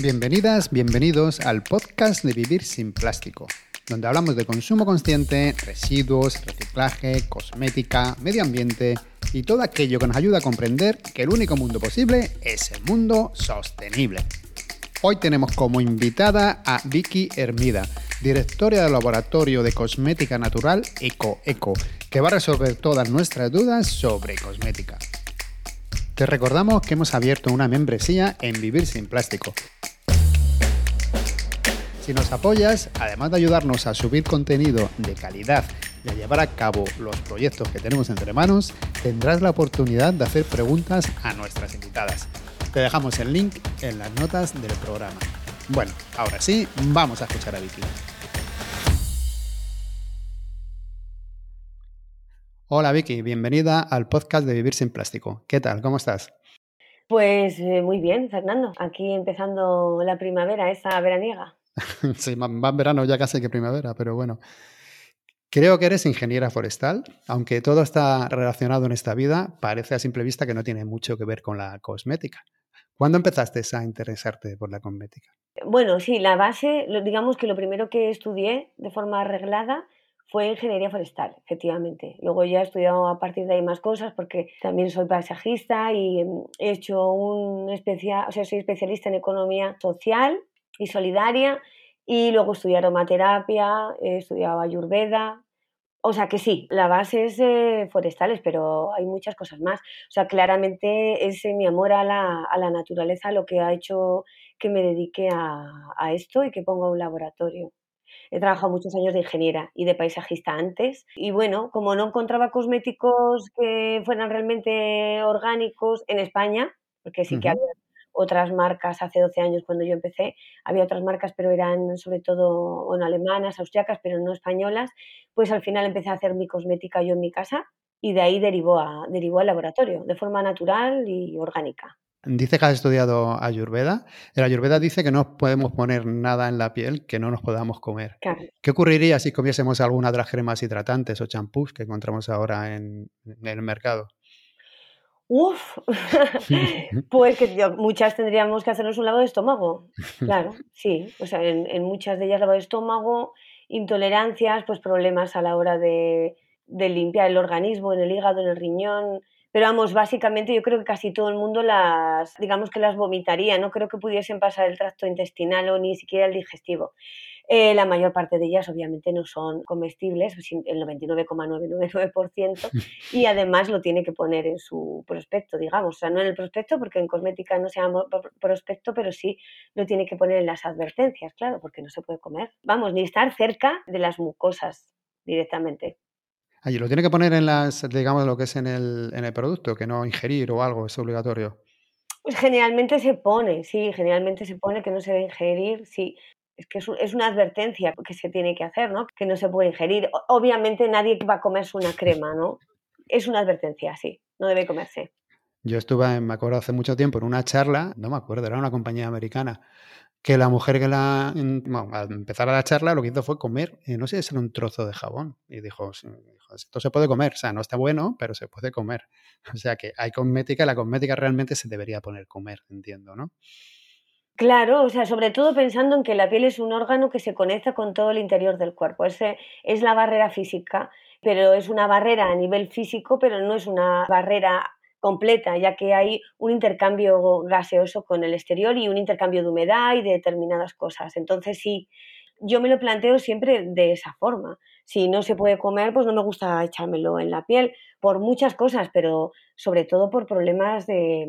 Bienvenidas, bienvenidos al podcast de Vivir sin Plástico, donde hablamos de consumo consciente, residuos, reciclaje, cosmética, medio ambiente y todo aquello que nos ayuda a comprender que el único mundo posible es el mundo sostenible. Hoy tenemos como invitada a Vicky Hermida, directora del laboratorio de cosmética natural Eco Eco, que va a resolver todas nuestras dudas sobre cosmética. Te recordamos que hemos abierto una membresía en Vivir sin Plástico. Si nos apoyas, además de ayudarnos a subir contenido de calidad y a llevar a cabo los proyectos que tenemos entre manos, tendrás la oportunidad de hacer preguntas a nuestras invitadas. Te dejamos el link en las notas del programa. Bueno, ahora sí, vamos a escuchar a Vicky. Hola Vicky, bienvenida al podcast de Vivir sin Plástico. ¿Qué tal? ¿Cómo estás? Pues eh, muy bien, Fernando. Aquí empezando la primavera, esa veraniega. sí, más verano ya casi que primavera, pero bueno. Creo que eres ingeniera forestal, aunque todo está relacionado en esta vida, parece a simple vista que no tiene mucho que ver con la cosmética. ¿Cuándo empezaste a interesarte por la cosmética? Bueno, sí, la base, digamos que lo primero que estudié de forma arreglada fue ingeniería forestal, efectivamente. Luego ya he estudiado a partir de ahí más cosas porque también soy paisajista y he hecho un especial, o sea, soy especialista en economía social y solidaria y luego estudié aromaterapia, he estudiado ayurveda. O sea que sí, la base es eh, forestales, pero hay muchas cosas más. O sea, claramente es mi amor a la, a la, naturaleza lo que ha hecho que me dedique a, a esto y que ponga un laboratorio. He trabajado muchos años de ingeniera y de paisajista antes. Y bueno, como no encontraba cosméticos que fueran realmente orgánicos en España, porque sí que había otras marcas hace 12 años cuando yo empecé, había otras marcas, pero eran sobre todo bueno, alemanas, austriacas, pero no españolas, pues al final empecé a hacer mi cosmética yo en mi casa y de ahí derivó, a, derivó al laboratorio, de forma natural y orgánica. Dice que has estudiado Ayurveda. El Ayurveda dice que no podemos poner nada en la piel que no nos podamos comer. ¿Qué ocurriría si comiésemos alguna de las cremas hidratantes o champús que encontramos ahora en, el mercado? Uf, pues que muchas tendríamos que hacernos un lavado de estómago. Claro, sí. O sea, en, en muchas de ellas lavado de estómago, intolerancias, pues problemas a la hora de, de limpiar el organismo, en el hígado, en el riñón, pero vamos, básicamente yo creo que casi todo el mundo las, digamos que las vomitaría, no creo que pudiesen pasar el tracto intestinal o ni siquiera el digestivo. Eh, la mayor parte de ellas obviamente no son comestibles, el 99,999%, y además lo tiene que poner en su prospecto, digamos, o sea, no en el prospecto porque en cosmética no se llama prospecto, pero sí lo tiene que poner en las advertencias, claro, porque no se puede comer. Vamos, ni estar cerca de las mucosas directamente. Allí lo tiene que poner en las, digamos, lo que es en el, en el producto, que no ingerir o algo, es obligatorio. Pues generalmente se pone, sí, generalmente se pone que no se debe ingerir, sí. Es que es, una advertencia que se tiene que hacer, ¿no? Que no se puede ingerir. Obviamente nadie va a comerse una crema, ¿no? Es una advertencia, sí, no debe comerse. Yo estuve, me acuerdo, hace mucho tiempo en una charla, no me acuerdo, era una compañía americana, que la mujer que la, bueno, al empezar a la charla lo que hizo fue comer, eh, no sé si era un trozo de jabón. Y dijo, esto se puede comer, o sea, no está bueno, pero se puede comer. O sea que hay cosmética, la cosmética realmente se debería poner comer, entiendo, ¿no? Claro, o sea, sobre todo pensando en que la piel es un órgano que se conecta con todo el interior del cuerpo. Ese es la barrera física, pero es una barrera a nivel físico, pero no es una barrera completa, ya que hay un intercambio gaseoso con el exterior y un intercambio de humedad y de determinadas cosas. Entonces sí, yo me lo planteo siempre de esa forma. Si no se puede comer, pues no me gusta echármelo en la piel por muchas cosas, pero sobre todo por problemas de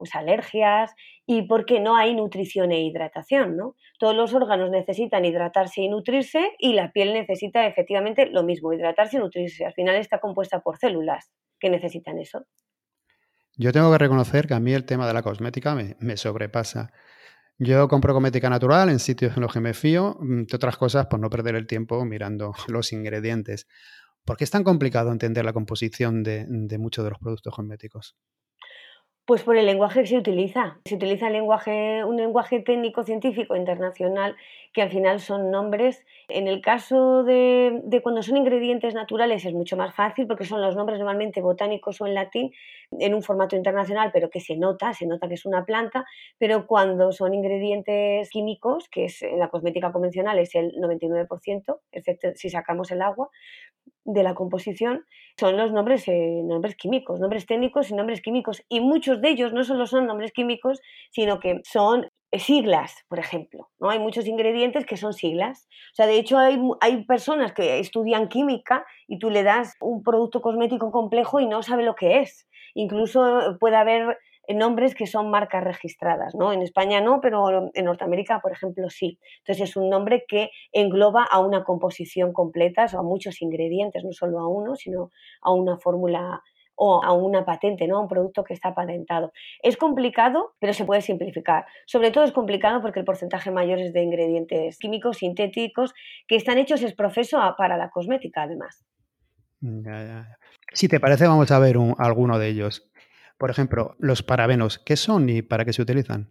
pues, alergias y porque no hay nutrición e hidratación, ¿no? Todos los órganos necesitan hidratarse y nutrirse y la piel necesita efectivamente lo mismo, hidratarse y nutrirse. Al final está compuesta por células que necesitan eso. Yo tengo que reconocer que a mí el tema de la cosmética me, sobrepasa. Yo compro cosmética natural en sitios en los que me fío, mm, entre otras cosas por no perder el tiempo mirando los ingredientes. ¿Por qué es tan complicado entender la composición de, muchos de los productos cosméticos? Pues por el lenguaje que se utiliza. Se utiliza el lenguaje, un lenguaje técnico científico internacional que al final son nombres. En el caso de, cuando son ingredientes naturales es mucho más fácil porque son los nombres normalmente botánicos o en latín en un formato internacional, pero que se nota, se nota que es una planta. Pero cuando son ingredientes químicos, que es en la cosmética convencional es el 99%, excepto si sacamos el agua, de la composición son los nombres, eh, nombres químicos, nombres técnicos y nombres químicos. Y muchos de ellos no solo son nombres químicos, sino que son eh, siglas, por ejemplo. ¿no? Hay muchos ingredientes que son siglas. O sea, de hecho hay, hay personas que estudian química y tú le das un producto cosmético complejo y no sabe lo que es. Incluso puede haber nombres que son marcas registradas, ¿no? En España no, pero en Norteamérica, por ejemplo, sí. Entonces es un nombre que engloba a una composición completa, o a muchos ingredientes, no solo a uno, sino a una fórmula o a una patente, ¿no? a un producto que está patentado. Es complicado, pero se puede simplificar. Sobre todo es complicado porque el porcentaje mayor es de ingredientes químicos, sintéticos, que están hechos es profeso para la cosmética, además. Si te parece, vamos a ver alguno de ellos. Por ejemplo, los parabenos, ¿qué son y para qué se utilizan?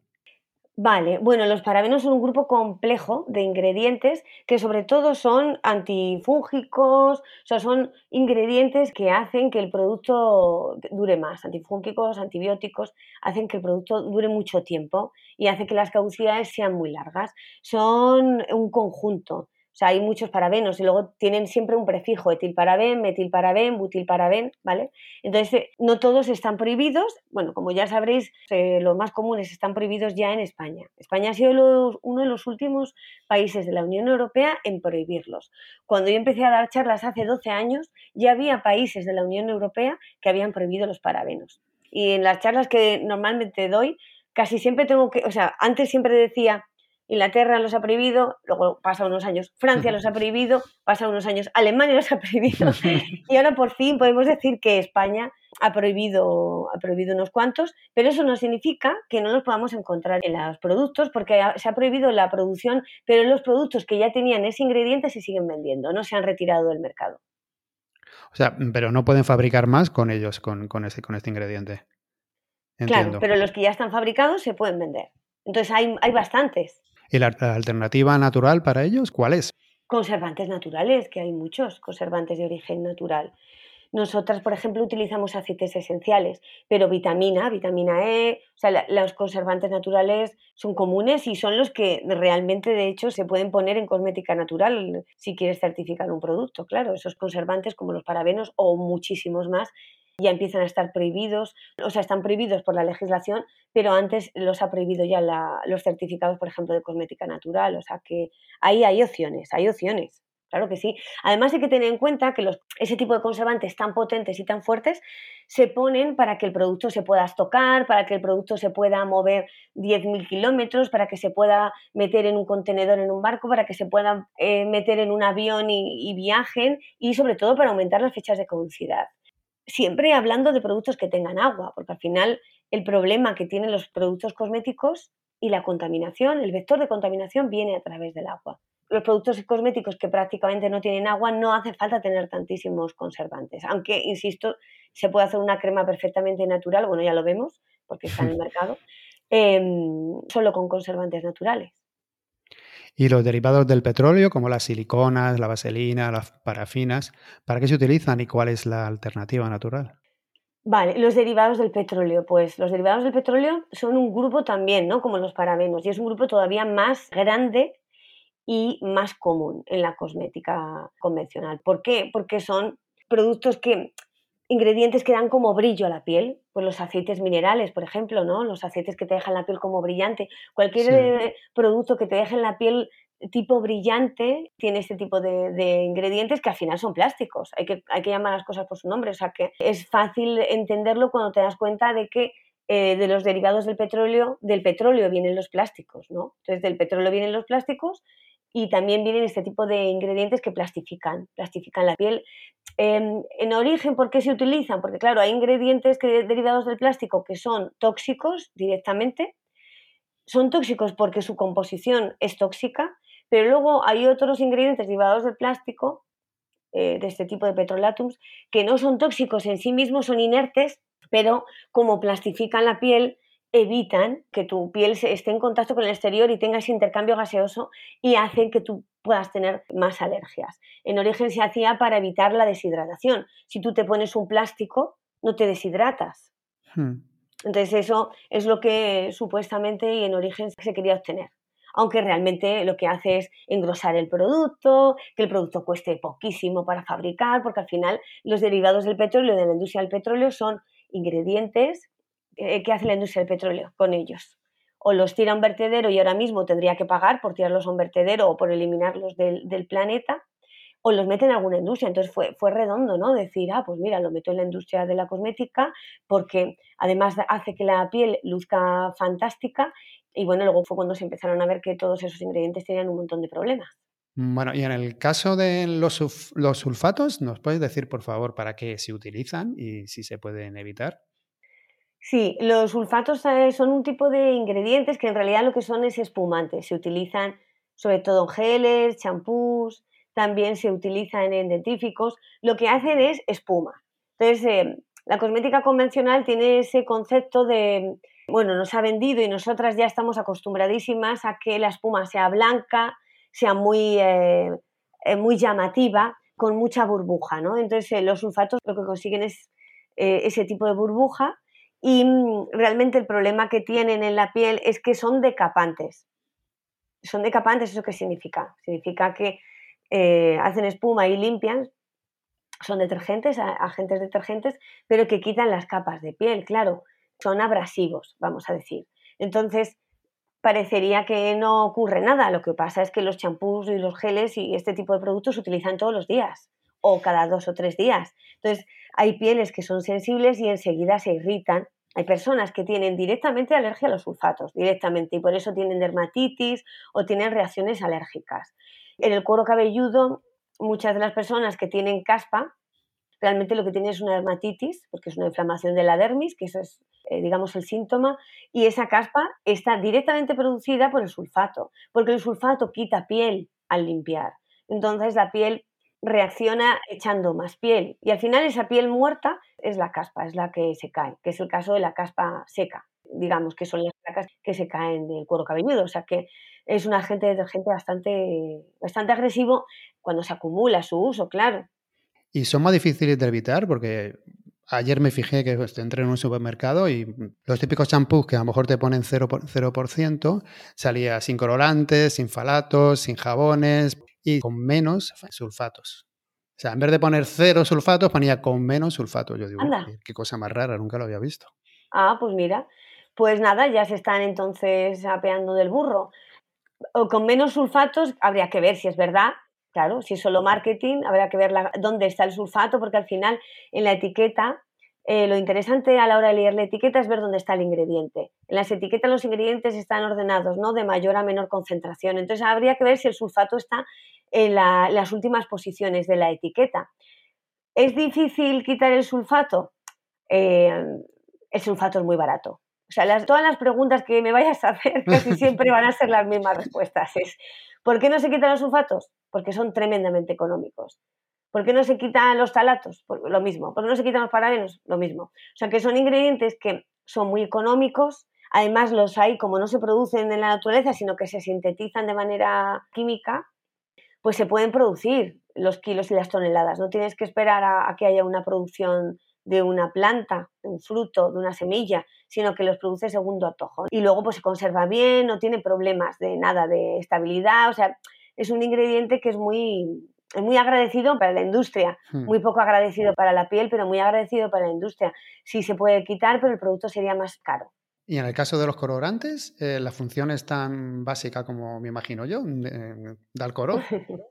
Vale, bueno, los parabenos son un grupo complejo de ingredientes que sobre todo son antifúngicos, o sea, son ingredientes que hacen que el producto dure más, antifúngicos, antibióticos, hacen que el producto dure mucho tiempo y hace que las caducidades sean muy largas. Son un conjunto sea, hay muchos parabenos y luego tienen siempre un prefijo, etilparaben, metilparaben, butilparaben, ¿vale? Entonces, eh, no todos están prohibidos. Bueno, como ya sabréis, eh, los más comunes están prohibidos ya en España. España ha sido uno de los últimos países de la Unión Europea en prohibirlos. Cuando yo empecé a dar charlas hace 12 años, ya había países de la Unión Europea que habían prohibido los parabenos. Y en las charlas que normalmente doy, casi siempre tengo que, o sea, antes siempre decía, Inglaterra los ha prohibido, luego pasa unos años, Francia los ha prohibido, pasa unos años, Alemania los ha prohibido y ahora por fin podemos decir que España ha prohibido, ha prohibido unos cuantos, pero eso no significa que no los podamos encontrar en los productos porque se ha prohibido la producción, pero los productos que ya tenían ese ingrediente se siguen vendiendo, no se han retirado del mercado. O sea, pero no pueden fabricar más con ellos, con, con, ese, con este ingrediente. Claro, pero los que ya están fabricados se pueden vender. Entonces hay, hay bastantes. ¿Y la alternativa natural para ellos cuál es? Conservantes naturales, que hay muchos conservantes de origen natural. Nosotras, por ejemplo, utilizamos aceites esenciales, pero vitamina, vitamina E, o sea, los conservantes naturales son comunes y son los que realmente, de hecho, se pueden poner en cosmética natural si quieres certificar un producto. Claro, esos conservantes como los parabenos o muchísimos más ya empiezan a estar prohibidos, o sea, están prohibidos por la legislación, pero antes los ha prohibido ya los certificados, por ejemplo, de cosmética natural, o sea que ahí hay opciones, hay opciones. Claro que sí. Además hay que tener en cuenta que los, ese tipo de conservantes tan potentes y tan fuertes se ponen para que el producto se pueda estocar, para que el producto se pueda mover 10.000 kilómetros, para que se pueda meter en un contenedor en un barco, para que se pueda eh, meter en un avión y, y viajen y sobre todo para aumentar las fechas de caducidad siempre hablando de productos que tengan agua, porque al final el problema que tienen los productos cosméticos y la contaminación, el vector de contaminación viene a través del agua. Los productos cosméticos que prácticamente no tienen agua no hace falta tener tantísimos conservantes, aunque, insisto, se puede hacer una crema perfectamente natural, bueno, ya lo vemos, porque está en el mercado, em, solo con conservantes naturales. Y los derivados del petróleo, como las siliconas, la vaselina, las parafinas, ¿para qué se utilizan y cuál es la alternativa natural? Vale, los derivados del petróleo. Pues los derivados del petróleo son un grupo también, ¿no? Como los parabenos, y es un grupo todavía más grande y más común en la cosmética convencional. ¿Por qué? Porque son productos que ingredientes que dan como brillo a la piel, pues los aceites minerales, por ejemplo, ¿no? Los aceites que te dejan la piel como brillante. Cualquier eh, producto que te deje en la piel tipo brillante tiene este tipo de, ingredientes que al final son plásticos. Hay que, hay que llamar las cosas por su nombre. O sea que es fácil entenderlo cuando te das cuenta de que eh, de los derivados del petróleo, del petróleo vienen los plásticos, ¿no? Entonces del petróleo vienen los plásticos y también vienen este tipo de ingredientes que plastifican, plastifican la piel. Em, en origen, ¿por qué se utilizan? Porque claro, hay ingredientes que, derivados del plástico que son tóxicos directamente, son tóxicos porque su composición es tóxica, pero luego hay otros ingredientes derivados del plástico, eh, de este tipo de petrolatums, que no son tóxicos en sí mismos, son inertes, pero como plastifican la piel, evitan que tu piel esté en contacto con el exterior y tenga ese intercambio gaseoso y hacen que tú puedas tener más alergias. En origen se hacía para evitar la deshidratación. Si tú te pones un plástico, no te deshidratas. Hmm. Entonces eso es lo que supuestamente y en origen se quería obtener. Aunque realmente lo que hace es engrosar el producto, que el producto cueste poquísimo para fabricar, porque al final los derivados del petróleo, de la industria del petróleo, son ingredientes que hace la industria del petróleo con ellos. O los tira a un vertedero y ahora mismo tendría que pagar por tirarlos a un vertedero o por eliminarlos del, del planeta, o los mete en alguna industria. Entonces fue, fue redondo, ¿no? Decir, ah, pues mira, lo meto en la industria de la cosmética porque además hace que la piel luzca fantástica y bueno, luego fue cuando se empezaron a ver que todos esos ingredientes tenían un montón de problemas. Bueno, y en el caso de los, los sulfatos, ¿nos puedes decir, por favor, para qué se utilizan y si se pueden evitar? Sí, los sulfatos eh, son un tipo de ingredientes que en realidad lo que son es espumantes. Se utilizan sobre todo en geles, champús, también se utilizan en dentíficos, lo que hacen es espuma. Entonces, eh, la cosmética convencional tiene ese concepto de, bueno, nos ha vendido y nosotras ya estamos acostumbradísimas a que la espuma sea blanca, sea muy, eh, eh, muy llamativa, con mucha burbuja, ¿no? Entonces, los sulfatos lo que consiguen es ese tipo de burbuja y mm, realmente el problema que tienen en la piel es que son decapantes. Son decapantes, ¿eso qué significa? Significa que eh, hacen espuma y limpian, son detergentes, agentes detergentes, pero que quitan las capas de piel, claro, son abrasivos, vamos a decir. Entonces, parecería que no ocurre nada, lo que pasa es que los champús y los geles y este tipo de productos se utilizan todos los días o cada dos o tres días. Entonces, hay pieles que son sensibles y enseguida se irritan. Hay personas que tienen directamente alergia a los sulfatos, directamente, y por eso tienen dermatitis o tienen reacciones alérgicas. En el cuero cabelludo, muchas de las personas que tienen caspa, realmente lo que tienen es una dermatitis, porque es una inflamación de la dermis, que eso es, eh, digamos, el síntoma, y esa caspa está directamente producida por el sulfato, porque el sulfato quita piel al limpiar. Entonces la piel reacciona echando más piel y al final esa piel muerta es la caspa, es la que se cae, que es el caso de la caspa seca, digamos que son las placas que se caen del cuero cabelludo, o sea que es un agente detergente bastante, bastante agresivo cuando se acumula su uso, claro. ¿Y son más difíciles de evitar? Porque ayer me fijé que pues, entré en un supermercado y los típicos champús que a lo mejor te ponen 0%, 0% salía sin colorantes, sin falatos, sin jabones y con menos sulfatos. O sea, en vez de poner cero sulfatos, ponía con menos sulfatos. Yo digo, qué cosa más rara, nunca lo había visto. Ah, pues mira, pues nada, ya se están entonces apeando del burro o con menos sulfatos habría que ver si es verdad. Claro, si es solo marketing, habría que ver dónde está el sulfato, porque al final en la etiqueta, eh, lo interesante a la hora de leer la etiqueta es ver dónde está el ingrediente. En las etiquetas los ingredientes están ordenados, ¿no? De mayor a menor concentración. Entonces habría que ver si el sulfato está en las últimas posiciones de la etiqueta. ¿Es difícil quitar el sulfato? Eh, el sulfato es muy barato. O sea, todas las preguntas que me vayas a hacer casi siempre van a ser las mismas respuestas. Es, ¿por qué no se quitan los sulfatos? Porque son tremendamente económicos. ¿Por qué no se quitan los talatos? lo mismo. ¿Por qué no se quitan los parabenos? Lo mismo. O sea, que son ingredientes que son muy económicos. Además, los hay, como no se producen en la naturaleza, sino que se sintetizan de manera química, pues se pueden producir los kilos y las toneladas. No tienes que esperar a que haya una producción de una planta, de un fruto, de una semilla, sino que los produce segundo atojo. Y luego pues se conserva bien, no tiene problemas de nada de estabilidad, o sea, es un ingrediente que es muy, muy agradecido para la industria, hmm. muy poco agradecido para la piel, pero muy agradecido para la industria. Sí se puede quitar, pero el producto sería más caro. Y en el caso de los colorantes, eh, ¿la función es tan básica como me imagino yo? ¿Da el color?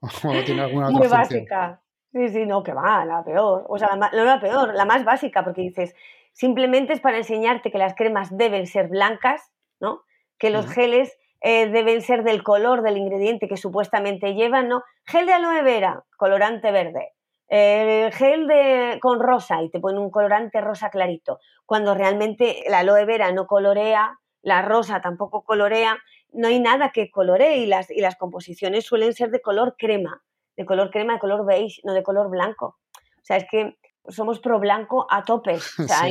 ¿O tiene alguna otra Muy básica. Sí, sí, no, que va, la peor. O sea, la, no la peor, la más básica, porque dices, simplemente es para enseñarte que las cremas deben ser blancas, ¿no? Que los geles eh, deben ser del color del ingrediente que supuestamente llevan, ¿no? Gel de aloe vera, colorante verde. Eh, gel de, con rosa y te ponen un colorante rosa clarito. Cuando realmente la aloe vera no colorea, la rosa tampoco colorea, no hay nada que coloree y las, y las composiciones suelen ser de color crema de color crema, de color beige, no de color blanco. O sea, es que somos pro blanco a tope. O sea,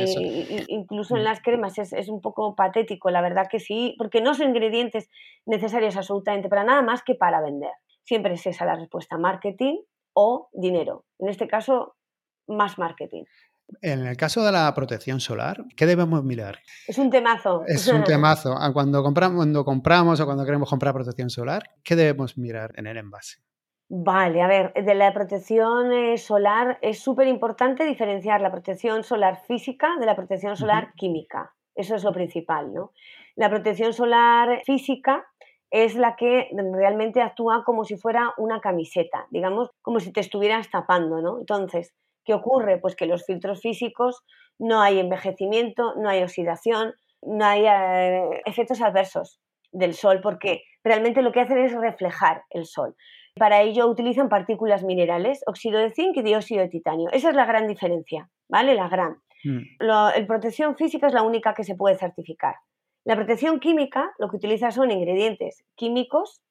incluso en mm. las cremas es, es, un poco patético, la verdad que sí, porque no son ingredientes necesarios absolutamente para nada más que para vender. Siempre es esa la respuesta, marketing o dinero. En este caso, más marketing. En el caso de la protección solar, ¿qué debemos mirar? Es un temazo. Es un temazo. Ah, cuando compramos, cuando compramos o cuando queremos comprar protección solar, ¿qué debemos mirar en el envase? Vale, a ver, de la protección eh, solar es súper importante diferenciar la protección solar física de la protección solar química. Eso es lo principal, ¿no? La protección solar física es la que realmente actúa como si fuera una camiseta, digamos, como si te estuvieras tapando, ¿no? Entonces, ¿qué ocurre? Pues que los filtros físicos no hay envejecimiento, no hay oxidación, no hay eh, efectos adversos del sol, porque realmente lo que hacen es reflejar el sol. Para ello utilizan partículas minerales, óxido de zinc y dióxido de titanio. Esa es la gran diferencia, ¿vale? La gran. Mm. La protección física es la única que se puede certificar. La protección química lo que utiliza son ingredientes químicos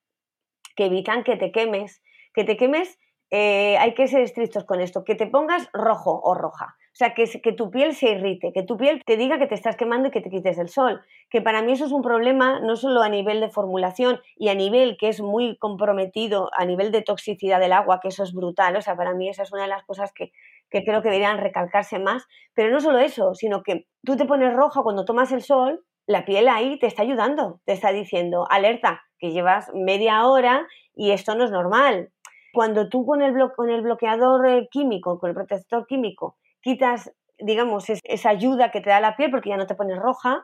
que evitan que te quemes. Que te quemes, eh, hay que ser estrictos con esto, que te pongas rojo o roja. O sea, que, que, tu piel se irrite, que tu piel te diga que te estás quemando y que te quites del sol. Que para mí eso es un problema no solo a nivel de formulación y a nivel que es muy comprometido, a nivel de toxicidad del agua, que eso es brutal. O sea, para mí esa es una de las cosas que, que creo que deberían recalcarse más. Pero no solo eso, sino que tú te pones roja cuando tomas el sol, la piel ahí te está ayudando, te está diciendo, alerta, que llevas media hora y esto no es normal. Cuando tú con el, con el bloqueador eh, químico, con el protector químico, quitas, digamos, esa ayuda que te da la piel porque ya no te pones roja,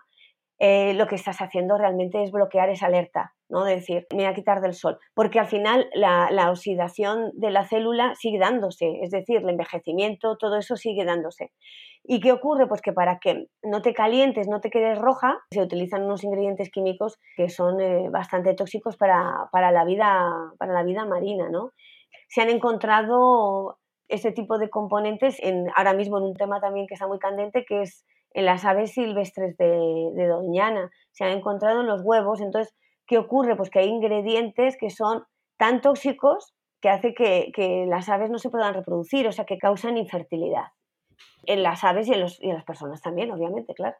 eh, lo que estás haciendo realmente es bloquear esa alerta, ¿no? De decir, me voy a quitar del sol, porque al final la, la, oxidación de la célula sigue dándose, es decir, el envejecimiento, todo eso sigue dándose. ¿Y qué ocurre? Pues que para que no te calientes, no te quedes roja, se utilizan unos ingredientes químicos que son eh, bastante tóxicos para, para, la vida, para la vida marina, ¿no? Se han encontrado ese tipo de componentes en, ahora mismo en un tema también que está muy candente, que es en las aves silvestres de, Doñana. Se han encontrado en los huevos. Entonces, ¿qué ocurre? Pues que hay ingredientes que son tan tóxicos que hace que, que las aves no se puedan reproducir, o sea, que causan infertilidad. En las aves y en, los, y en las personas también, obviamente, claro.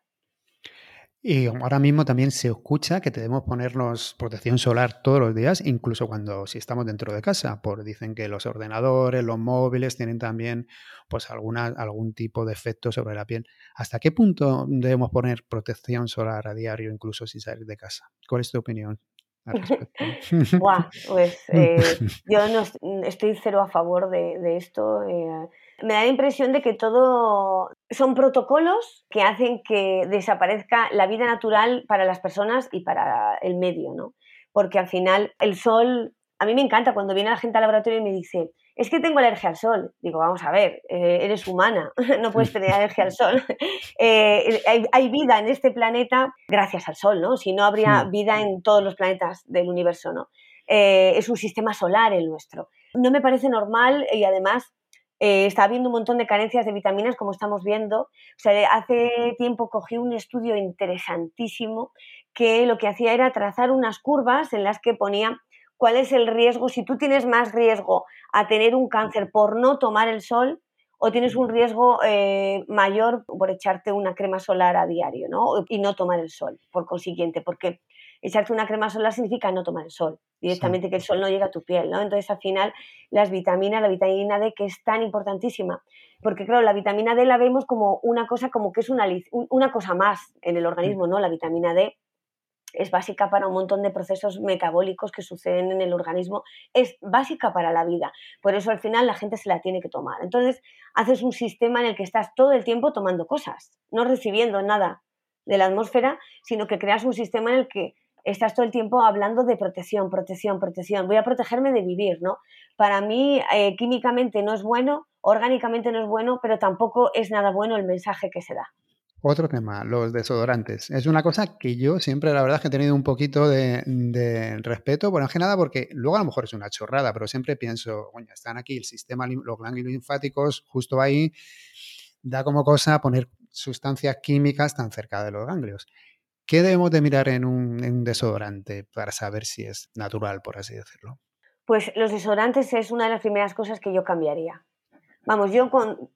Y ahora mismo también se escucha que debemos ponernos protección solar todos los días, incluso cuando si estamos dentro de casa, por dicen que los ordenadores, los móviles tienen también pues alguna, algún tipo de efecto sobre la piel. ¿Hasta qué punto debemos poner protección solar a diario, incluso si salir de casa? ¿Cuál es tu opinión? Al respecto? pues eh, yo no estoy cero a favor de, esto. Eh, me da la impresión de que todo son protocolos que hacen que desaparezca la vida natural para las personas y para el medio, ¿no? Porque al final el sol, a mí me encanta cuando viene la gente al laboratorio y me dice, es que tengo alergia al sol. Digo, vamos a ver, eh, eres humana, no puedes tener alergia al sol. Eh, hay, vida en este planeta gracias al sol, ¿no? Si no, habría vida en todos los planetas del universo, ¿no? Eh, es un sistema solar el nuestro. No me parece normal y además está habiendo un montón de carencias de vitaminas, como estamos viendo. O sea, hace tiempo cogí un estudio interesantísimo que lo que hacía era trazar unas curvas en las que ponía cuál es el riesgo, si tú tienes más riesgo a tener un cáncer por no tomar el sol o tienes un riesgo eh, mayor por echarte una crema solar a diario ¿no? y no tomar el sol, por consiguiente, porque echarte una crema solar significa no tomar el sol, directamente que el sol no llega a tu piel, ¿no? Entonces, al final, las vitaminas, la vitamina D, que es tan importantísima, porque claro, la vitamina D la vemos como una cosa, como que es una, una cosa más en el organismo, ¿no? La vitamina D es básica para un montón de procesos metabólicos que suceden en el organismo, es básica para la vida. Por eso al final la gente se la tiene que tomar. Entonces haces un sistema en el que estás todo el tiempo tomando cosas, no recibiendo nada de la atmósfera, sino que creas un sistema en el que estás todo el tiempo hablando de protección, protección, protección. Voy a protegerme de vivir, ¿no? Para mí, eh, químicamente no es bueno, orgánicamente no es bueno, pero tampoco es nada bueno el mensaje que se da. Otro tema, los desodorantes. Es una cosa que yo siempre, la verdad, que he tenido un poquito de, respeto, por que nada, porque luego a lo mejor es una chorrada, pero siempre pienso, bueno, están aquí el sistema, los ganglios linfáticos justo ahí, da como cosa poner sustancias químicas tan cerca de los ganglios. ¿Qué debemos de mirar en un, desodorante para saber si es natural, por así decirlo? Pues los desodorantes es una de las primeras cosas que yo cambiaría. Vamos, yo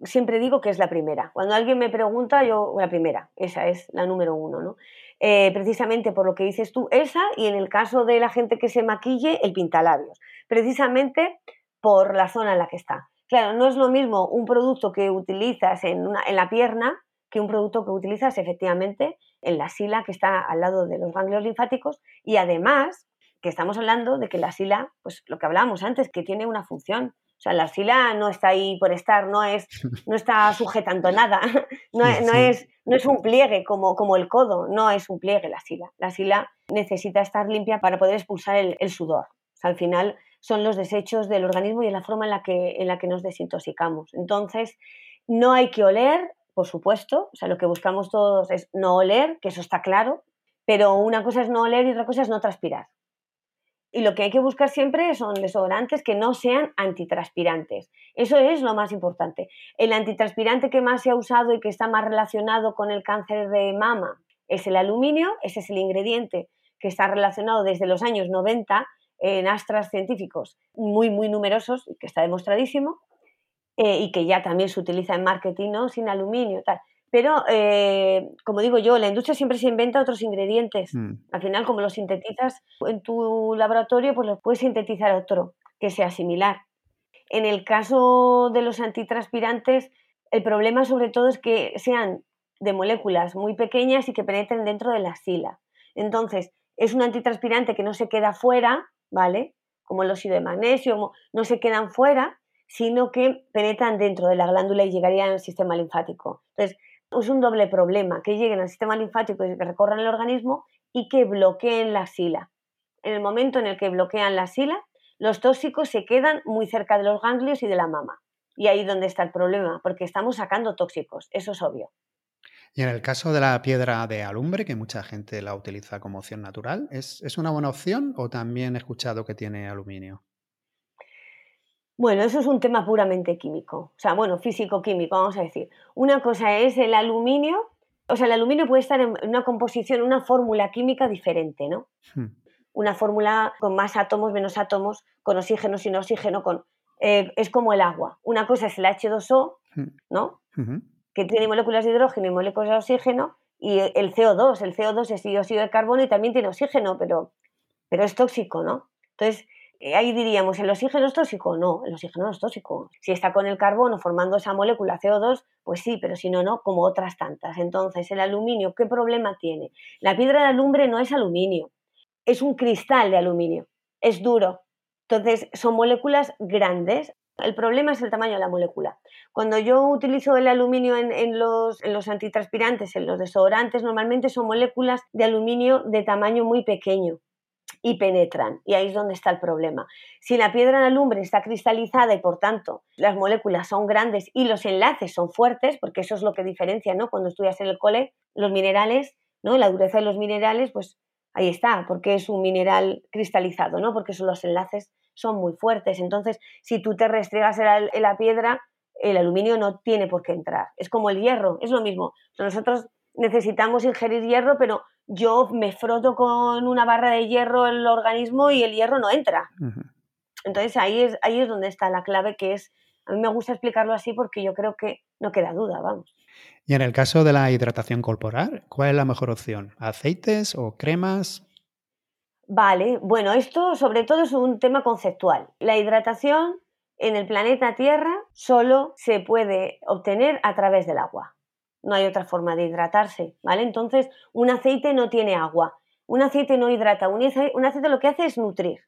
siempre digo que es la primera. Cuando alguien me pregunta, yo la primera, esa es la número uno, ¿no? Eh, precisamente por lo que dices tú, esa, y en el caso de la gente que se maquille, el pintalabios, precisamente por la zona en la que está. Claro, no es lo mismo un producto que utilizas en, en la pierna que un producto que utilizas efectivamente en la sila que está al lado de los ganglios linfáticos y además que estamos hablando de que la sila, pues lo que hablábamos antes, que tiene una función. O sea, la sila no está ahí por estar, no, es, no está sujetando nada, no, no, es, no es un pliegue como, como el codo, no es un pliegue la sila. La sila necesita estar limpia para poder expulsar el, sudor. O sea, al final son los desechos del organismo y la forma en la, que, en la que nos desintoxicamos. Entonces, no hay que oler, por supuesto, o sea, lo que buscamos todos es no oler, que eso está claro, pero una cosa es no oler y otra cosa es no transpirar. Y lo que hay que buscar siempre son desodorantes que no sean antitranspirantes. Eso es lo más importante. El antitranspirante que más se ha usado y que está más relacionado con el cáncer de mama es el aluminio. Ese es el ingrediente que está relacionado desde los años 90 en astras científicos muy, muy numerosos y que está demostradísimo. Eh, y que ya también se utiliza en marketing, ¿no? Sin aluminio, tal. Pero, eh, como digo yo, la industria siempre se inventa otros ingredientes. Mm. Al final, como los sintetizas en tu laboratorio, pues los puedes sintetizar otro que sea similar. En el caso de los antitranspirantes, el problema sobre todo es que sean de moléculas muy pequeñas y que penetren dentro de la sila. Entonces, es un antitranspirante que no se queda fuera, ¿vale? Como el óxido de magnesio, no se quedan fuera, sino que penetran dentro de la glándula y llegarían al sistema linfático. Entonces, es un doble problema, que lleguen al sistema linfático y que recorran el organismo y que bloqueen la sila. En el momento en el que bloquean la sila, los tóxicos se quedan muy cerca de los ganglios y de la mama. Y ahí es donde está el problema, porque estamos sacando tóxicos, eso es obvio. Y en el caso de la piedra de alumbre, que mucha gente la utiliza como opción natural, ¿es, ¿es una buena opción o también he escuchado que tiene aluminio? Bueno, eso es un tema puramente químico, o sea, bueno, físico-químico, vamos a decir. Una cosa es el aluminio, o sea, el aluminio puede estar en una composición, una fórmula química diferente, ¿no? Hmm. Una fórmula con más átomos, menos átomos, con oxígeno, sin oxígeno, con... Eh, es como el agua. Una cosa es el H2O, hmm. ¿no? Que tiene moléculas de hidrógeno y moléculas de oxígeno, y el CO2, el CO2 es dióxido de carbono y también tiene oxígeno, pero, pero es tóxico, ¿no? Entonces, eh, ahí diríamos, ¿el oxígeno es tóxico? No, el oxígeno no es tóxico. Si está con el carbono formando esa molécula CO2, pues sí, pero si no, no, como otras tantas. Entonces, el aluminio, ¿qué problema tiene? La piedra de alumbre no es aluminio, es un cristal de aluminio, es duro. Entonces, son moléculas grandes. El problema es el tamaño de la molécula. Cuando yo utilizo el aluminio en, los, en los antitranspirantes, en los desodorantes, normalmente son moléculas de aluminio de tamaño muy pequeño y penetran. Y ahí es donde está el problema. Si la piedra alumbre está cristalizada y por tanto las moléculas son grandes y los enlaces son fuertes, porque eso es lo que diferencia, ¿no? Cuando estudias en el cole, los minerales, ¿no? La dureza de los minerales, pues ahí está, porque es un mineral cristalizado, ¿no? Porque son los enlaces son muy fuertes. Entonces, si tú te restregas en la, piedra, el aluminio no tiene por qué entrar. Es como el hierro, es lo mismo. Nosotros necesitamos ingerir hierro, pero yo me froto con una barra de hierro el organismo y el hierro no entra. Entonces ahí es, ahí es donde está la clave, que es, a mí me gusta explicarlo así porque yo creo que no queda duda, vamos. Y en el caso de la hidratación corporal, ¿cuál es la mejor opción? ¿Aceites o cremas? Vale, bueno, esto sobre todo es un tema conceptual. La hidratación en el planeta Tierra solo se puede obtener a través del agua no hay otra forma de hidratarse, ¿vale? Entonces, un aceite no tiene agua, un aceite no hidrata, un aceite, lo que hace es nutrir.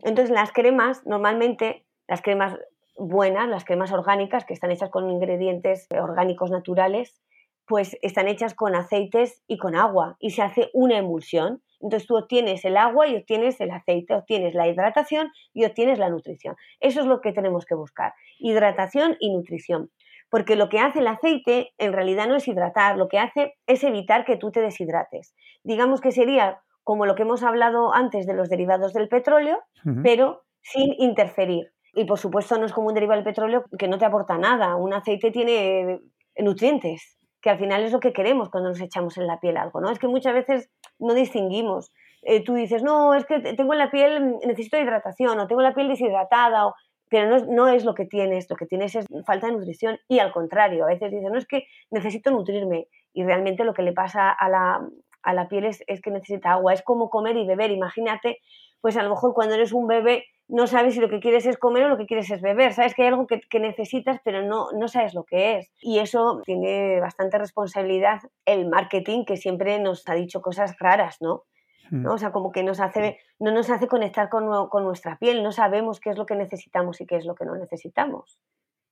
Entonces, las cremas, normalmente, las cremas buenas, las cremas orgánicas, que están hechas con ingredientes orgánicos naturales, pues están hechas con aceites y con agua y se hace una emulsión. Entonces tú obtienes el agua y obtienes el aceite, obtienes la hidratación y obtienes la nutrición. Eso es lo que tenemos que buscar, hidratación y nutrición porque lo que hace el aceite en realidad no es hidratar, lo que hace es evitar que tú te deshidrates. Digamos que sería como lo que hemos hablado antes de los derivados del petróleo, pero sin interferir. Y por supuesto no es como un derivado del petróleo que no te aporta nada. Un aceite tiene nutrientes, que al final es lo que queremos cuando nos echamos en la piel algo, ¿no? Es que muchas veces no distinguimos. Eh, tú dices, no, es que tengo en la piel, necesito hidratación, o tengo la piel deshidratada, o pero no, es lo que tienes, lo que tienes es falta de nutrición y al contrario, a veces dices, no es que necesito nutrirme y realmente lo que le pasa a la, a la piel es, es que necesita agua, es como comer y beber, imagínate, pues a lo mejor cuando eres un bebé no sabes si lo que quieres es comer o lo que quieres es beber. Sabes que hay algo que, necesitas, pero no, no sabes lo que es. Y eso tiene bastante responsabilidad el marketing, que siempre nos ha dicho cosas raras, ¿no? Hmm. O sea, como que nos hace, no nos hace conectar con, con, nuestra piel, no sabemos qué es lo que necesitamos y qué es lo que no necesitamos.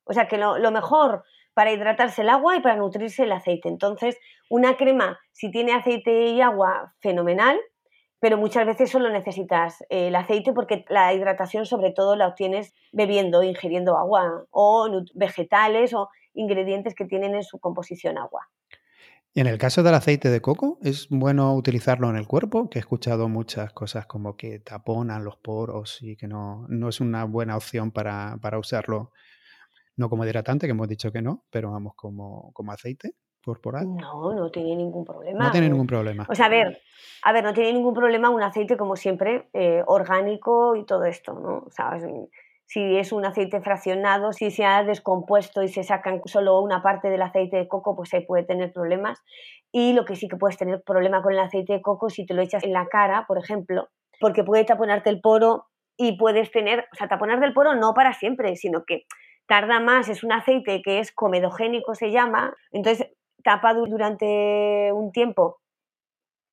O sea, que lo, lo mejor para hidratarse el agua y para nutrirse el aceite. Entonces, una crema, si tiene aceite y agua, fenomenal, pero muchas veces solo necesitas eh, el aceite porque la hidratación sobre todo la obtienes bebiendo, ingiriendo agua o vegetales o ingredientes que tienen en su composición agua. Y en el caso del aceite de coco, ¿es bueno utilizarlo en el cuerpo? Que he escuchado muchas cosas como que taponan los poros y que no, no es una buena opción para, para, usarlo, no como hidratante, que hemos dicho que no, pero vamos como, como aceite corporal. No, no tiene ningún problema. No tiene ningún problema. O sea, a ver, a ver, no tiene ningún problema un aceite como siempre, eh, orgánico y todo esto, ¿no? O sea, si es un aceite fraccionado, si se ha descompuesto y se sacan solo una parte del aceite de coco, pues ahí puede tener problemas. Y lo que sí que puedes tener problema con el aceite de coco si te lo echas en la cara, por ejemplo, porque puede taponarte el poro y puedes tener, o sea, taponarte el poro no para siempre, sino que tarda más, es un aceite que es comedogénico, se llama, entonces tapa durante un tiempo,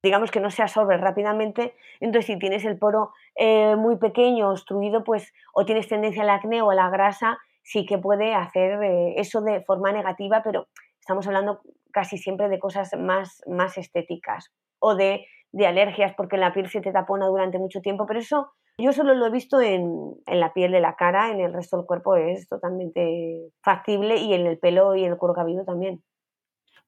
digamos que no se absorbe rápidamente, entonces si tienes el poro eh, muy pequeño, obstruido, pues o tienes tendencia al acné o a la grasa, sí que puede hacer eh, eso de forma negativa, pero estamos hablando casi siempre de cosas más, más estéticas o de, alergias porque la piel se te tapona durante mucho tiempo, pero eso yo solo lo he visto en, en, la piel de la cara, en el resto del cuerpo es totalmente factible y en el pelo y en el cuero cabelludo también.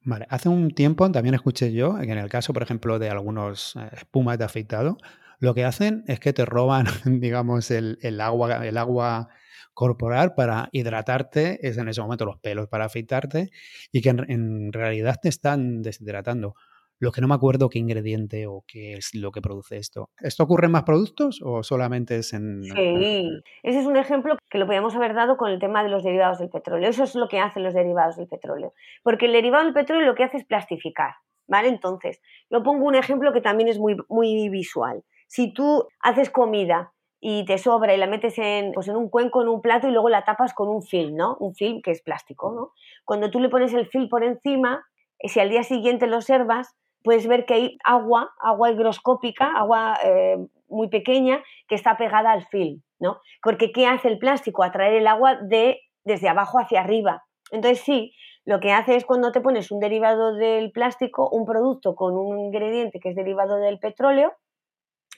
Vale, hace un tiempo también escuché yo que en el caso, por ejemplo, de algunos eh, espumas de afeitado, lo que hacen es que te roban, digamos, el, agua, el agua corporal para hidratarte, es en ese momento los pelos para afeitarte, y que en realidad te están deshidratando. Lo que no me acuerdo qué ingrediente o qué es lo que produce esto. ¿Esto ocurre en más productos o solamente es en...? Sí, ese es un ejemplo que lo podríamos haber dado con el tema de los derivados del petróleo. Eso es lo que hacen los derivados del petróleo. Porque el derivado del petróleo lo que hace es plastificar, ¿vale? Entonces, lo pongo un ejemplo que también es muy, muy visual. Si tú haces comida y te sobra y la metes en, pues en un cuenco, en un plato y luego la tapas con un film, ¿no? Un film que es plástico, ¿no? Cuando tú le pones el film por encima, si al día siguiente lo observas, puedes ver que hay agua, agua higroscópica, agua eh, muy pequeña que está pegada al film, ¿no? Porque ¿qué hace el plástico? Atraer el agua de, desde abajo hacia arriba. Entonces sí, lo que hace es cuando te pones un derivado del plástico, un producto con un ingrediente que es derivado del petróleo,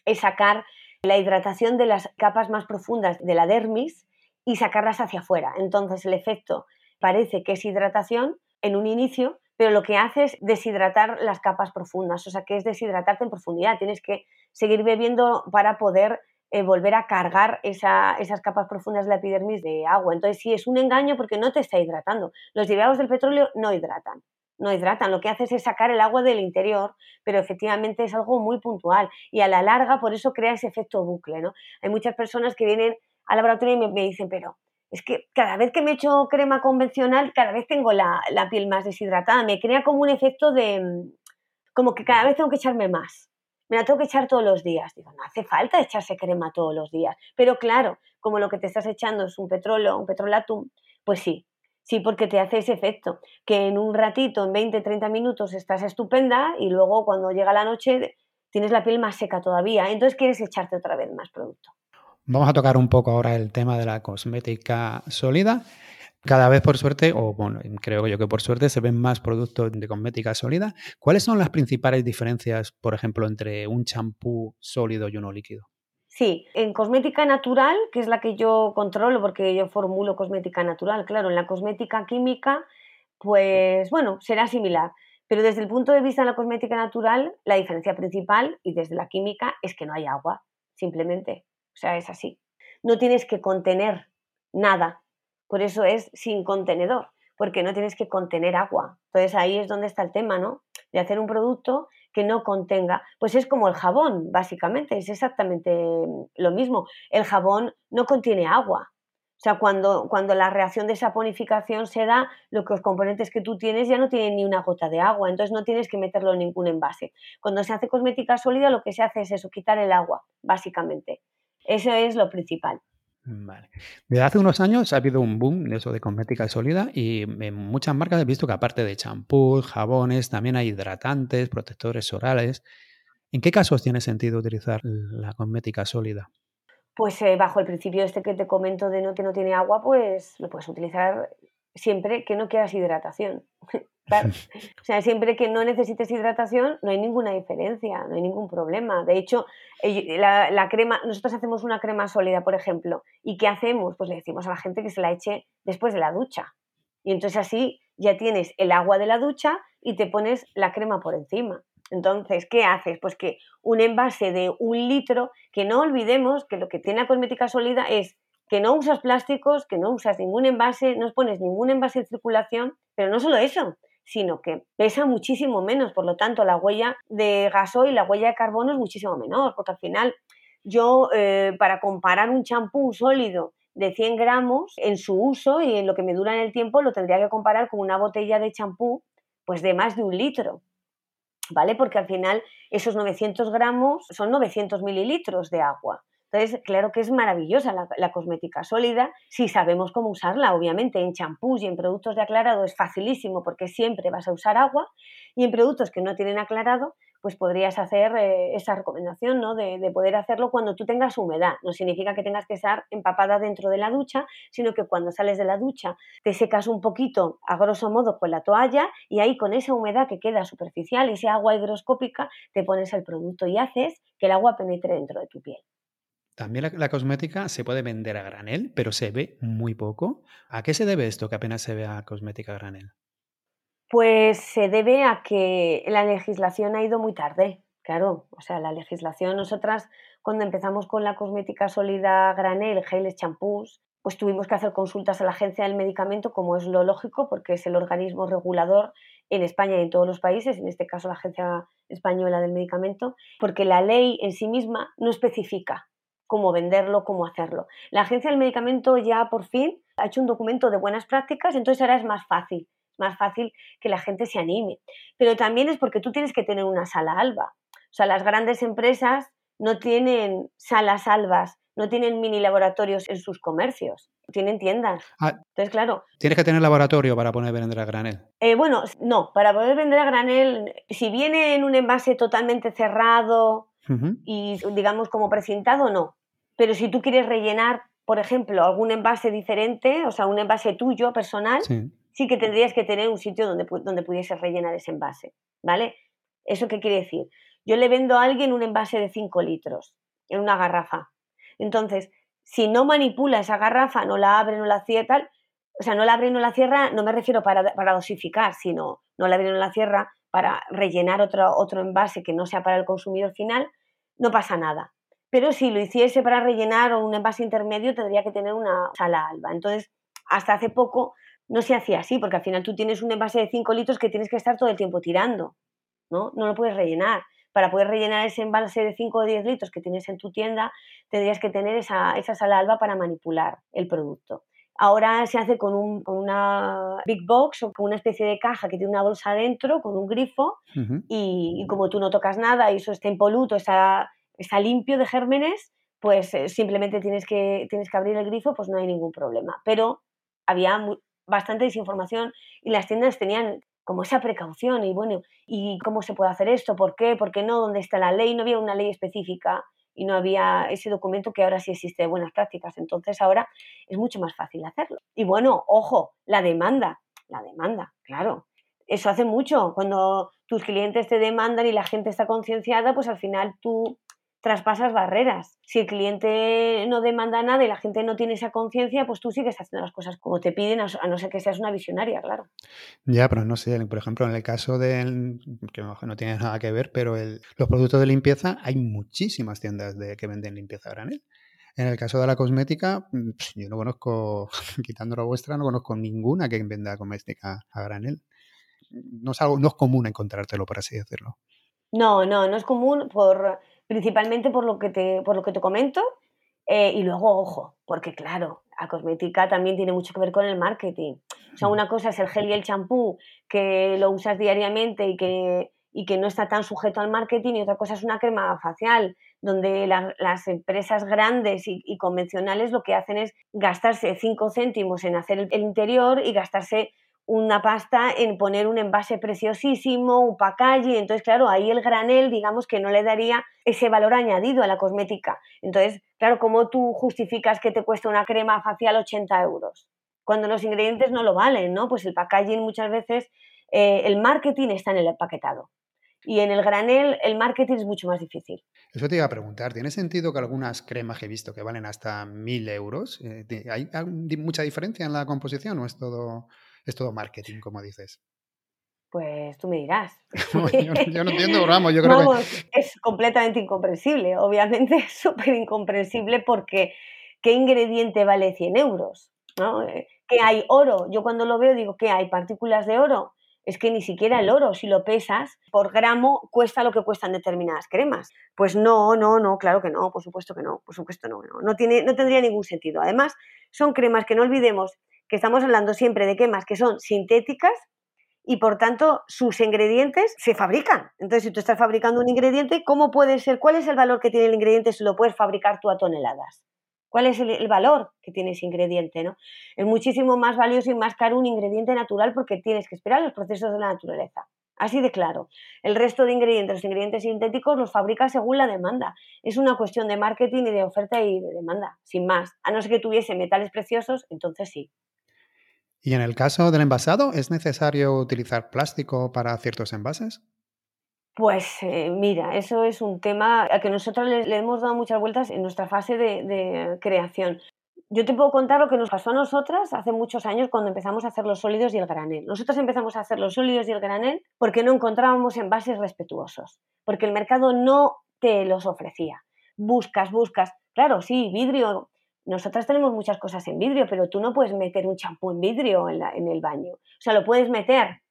es sacar la hidratación de las capas más profundas de la dermis y sacarlas hacia afuera. Entonces el efecto parece que es hidratación en un inicio, pero lo que hace es deshidratar las capas profundas, o sea que es deshidratarte en profundidad, tienes que seguir bebiendo para poder eh, volver a cargar esas capas profundas de la epidermis de agua. Entonces sí, es un engaño porque no te está hidratando. Los derivados del petróleo no hidratan, no hidratan, lo que haces es sacar el agua del interior, pero efectivamente es algo muy puntual y a la larga por eso crea ese efecto bucle. ¿no? Hay muchas personas que vienen al laboratorio y me dicen, pero es que cada vez que me echo crema convencional, cada vez tengo la, piel más deshidratada. Me crea como un efecto de, mm, como que cada vez tengo que echarme más. Me la tengo que echar todos los días. Digo, no hace falta echarse crema todos los días. Pero claro, como lo que te estás echando es un petróleo, un petrolatum, pues sí, sí, porque te hace ese efecto. Que en un ratito, en 20, 30 minutos, estás estupenda y luego cuando llega la noche tienes la piel más seca todavía. Entonces quieres echarte otra vez más producto. Vamos a tocar un poco ahora el tema de la cosmética sólida. Cada vez por suerte, o bueno, creo yo que por suerte, se ven más productos de cosmética sólida. ¿Cuáles son las principales diferencias, por ejemplo, entre un champú sólido y uno líquido? Sí, en cosmética natural, que es la que yo controlo porque yo formulo cosmética natural, claro, en la cosmética química, pues bueno, será similar. Pero desde el punto de vista de la cosmética natural, la diferencia principal, y desde la química, es que no hay agua, simplemente. O sea, es así. No tienes que contener nada. Por eso es sin contenedor, porque no tienes que contener agua. Entonces ahí es donde está el tema, ¿no? De hacer un producto que no contenga, pues es como el jabón, básicamente, es exactamente lo mismo. El jabón no contiene agua. O sea, cuando, cuando la reacción de saponificación se da, los componentes que tú tienes ya no tienen ni una gota de agua, entonces no tienes que meterlo en ningún envase. Cuando se hace cosmética sólida, lo que se hace es eso, quitar el agua, básicamente. Eso es lo principal. Vale. Desde hace unos años ha habido un boom de eso de cosmética sólida y en muchas marcas he visto que aparte de champús, jabones, también hay hidratantes, protectores orales. ¿En qué casos tiene sentido utilizar la cosmética sólida? Pues eh, bajo el principio este que te comento de no que no tiene agua, pues lo puedes utilizar siempre que no quieras hidratación. O sea, siempre que no necesites hidratación, no hay ninguna diferencia, no hay ningún problema. De hecho, la, crema, nosotros hacemos una crema sólida, por ejemplo, ¿y qué hacemos? Pues le decimos a la gente que se la eche después de la ducha. Y entonces así ya tienes el agua de la ducha y te pones la crema por encima. Entonces, ¿qué haces? Pues que un envase de un litro, que no olvidemos que lo que tiene la cosmética sólida es que no usas plásticos, que no usas ningún envase, no pones ningún envase en circulación, pero no solo eso, sino que pesa muchísimo menos, por lo tanto la huella de gasoil, la huella de carbono es muchísimo menor, porque al final yo eh, para comparar un champú sólido de 100 gramos en su uso y en lo que me dura en el tiempo lo tendría que comparar con una botella de champú pues de más de un litro, ¿vale? Porque al final esos 900 gramos son 900 mililitros de agua. Entonces, claro que es maravillosa la, cosmética sólida si sabemos cómo usarla. Obviamente, en champús y en productos de aclarado es facilísimo porque siempre vas a usar agua y en productos que no tienen aclarado, pues podrías hacer eh, esa recomendación ¿no? de, de, poder hacerlo cuando tú tengas humedad. No significa que tengas que estar empapada dentro de la ducha, sino que cuando sales de la ducha te secas un poquito, a grosso modo, con la toalla y ahí con esa humedad que queda superficial, ese agua higroscópica, te pones el producto y haces que el agua penetre dentro de tu piel. También la, cosmética se puede vender a granel, pero se ve muy poco. ¿A qué se debe esto que apenas se vea cosmética a granel? Pues se debe a que la legislación ha ido muy tarde. Claro, o sea, la legislación, nosotras cuando empezamos con la cosmética sólida granel, geles, champús, pues tuvimos que hacer consultas a la agencia del medicamento, como es lo lógico, porque es el organismo regulador en España y en todos los países, en este caso la Agencia Española del Medicamento, porque la ley en sí misma no especifica cómo venderlo, cómo hacerlo. La Agencia del Medicamento ya por fin ha hecho un documento de buenas prácticas, entonces ahora es más fácil, más fácil que la gente se anime. Pero también es porque tú tienes que tener una sala alba. O sea, las grandes empresas no tienen salas albas, no tienen mini laboratorios en sus comercios, tienen tiendas. Ah, Entonces, claro. ¿Tienes que tener laboratorio para poder vender a granel? Eh, bueno, no, para poder vender a granel, si viene en un envase totalmente cerrado, y digamos como precintado, no. Pero si tú quieres rellenar, por ejemplo, algún envase diferente, o sea, un envase tuyo, personal, sí, que tendrías que tener un sitio donde, donde pudieses rellenar ese envase, ¿vale? ¿Eso qué quiere decir? Yo le vendo a alguien un envase de 5 litros en una garrafa. Entonces, si no manipula esa garrafa, no la abre, no la cierra, tal, o sea, no la abre y no la cierra, no me refiero para, para dosificar, sino no la abre y no la cierra, para rellenar otro, otro envase que no sea para el consumidor final, no pasa nada. Pero si lo hiciese para rellenar un envase intermedio, tendría que tener una sala alba. Entonces, hasta hace poco no se hacía así, porque al final tú tienes un envase de 5 litros que tienes que estar todo el tiempo tirando, ¿no? No lo puedes rellenar. Para poder rellenar ese envase de 5 o 10 litros que tienes en tu tienda, tendrías que tener esa, esa sala alba para manipular el producto. Ahora se hace con, una big box o con una especie de caja que tiene una bolsa adentro con un grifo y, como tú no tocas nada y eso está impoluto, está, está limpio de gérmenes, pues eh, simplemente tienes que, tienes que abrir el grifo, pues no hay ningún problema. Pero había bastante desinformación y las tiendas tenían como esa precaución y bueno, ¿y cómo se puede hacer esto? ¿Por qué? ¿Por qué no? ¿Dónde está la ley? No había una ley específica y no había ese documento que ahora sí existe de buenas prácticas. Entonces ahora es mucho más fácil hacerlo. Y bueno, ojo, la demanda, la demanda, claro. Eso hace mucho. Cuando tus clientes te demandan y la gente está concienciada, pues al final tú traspasas barreras. Si el cliente no demanda nada y la gente no tiene esa conciencia, pues tú sigues haciendo las cosas como te piden, a no ser que seas una visionaria, claro. Ya, pero no sé, por ejemplo, en el caso del, que no tiene nada que ver, pero los productos de limpieza, hay muchísimas tiendas de, que venden limpieza a granel. En el caso de la cosmética, yo no conozco, quitando la vuestra, no conozco ninguna que venda cosmética a granel. No es, algo, no es común encontrártelo, por así decirlo. No, no, no es común por principalmente por lo que te, por lo que te comento. Eh, y luego, ojo, porque claro, La cosmética también tiene mucho que ver con el marketing. O sea, una cosa es el gel y el champú que lo usas diariamente y que, y que no está tan sujeto al marketing y otra cosa es una crema facial donde las empresas grandes y, convencionales lo que hacen es gastarse 5 céntimos en hacer el, interior y gastarse una pasta en poner un envase preciosísimo, un packaging, entonces claro, ahí el granel digamos que no le daría ese valor añadido a la cosmética. Entonces, claro, ¿cómo tú justificas que te cuesta una crema facial 80 euros? Cuando los ingredientes no lo valen, ¿no? Pues el packaging muchas veces, eh, el marketing está en el empaquetado. Y en el granel el marketing es mucho más difícil. Eso te iba a preguntar, ¿tiene sentido que algunas cremas que he visto que valen hasta mil euros, eh, ¿hay, mucha diferencia en la composición o es todo, es todo marketing, como dices? Pues tú me dirás. yo, no entiendo, vamos, yo creo vamos, Es completamente incomprensible, obviamente es súper incomprensible porque ¿qué ingrediente vale 100 euros? ¿no? Eh, ¿Qué hay oro? Yo cuando lo veo digo, ¿qué hay? ¿Partículas de oro? es que ni siquiera el oro, si lo pesas por gramo, cuesta lo que cuestan determinadas cremas. Pues no, no, no, claro que no, por supuesto que no, por supuesto no, no, no, tiene, no tendría ningún sentido. Además, son cremas que no olvidemos que estamos hablando siempre de cremas que son sintéticas y por tanto sus ingredientes se fabrican. Entonces, si tú estás fabricando un ingrediente, ¿cómo puede ser? ¿Cuál es el valor que tiene el ingrediente si lo puedes fabricar tú a toneladas? ¿Cuál es el, valor que tiene ese ingrediente? ¿no? Es muchísimo más valioso y más caro un ingrediente natural porque tienes que esperar los procesos de la naturaleza. Así de claro. El resto de ingredientes, los ingredientes sintéticos, los fabrica según la demanda. Es una cuestión de marketing y de oferta y de demanda, sin más. A no ser que tuviese metales preciosos, entonces sí. ¿Y en el caso del envasado, es necesario utilizar plástico para ciertos envases? Pues eh, mira, eso es un tema al que nosotros le, hemos dado muchas vueltas en nuestra fase de, creación. Yo te puedo contar lo que nos pasó a nosotras hace muchos años cuando empezamos a hacer los sólidos y el granel. Nosotros empezamos a hacer los sólidos y el granel porque no encontrábamos envases respetuosos, porque el mercado no te los ofrecía. Buscas, buscas. Claro, sí, vidrio. Nosotras tenemos muchas cosas en vidrio, pero tú no puedes meter un champú en vidrio en, en el baño. O sea, lo puedes meter,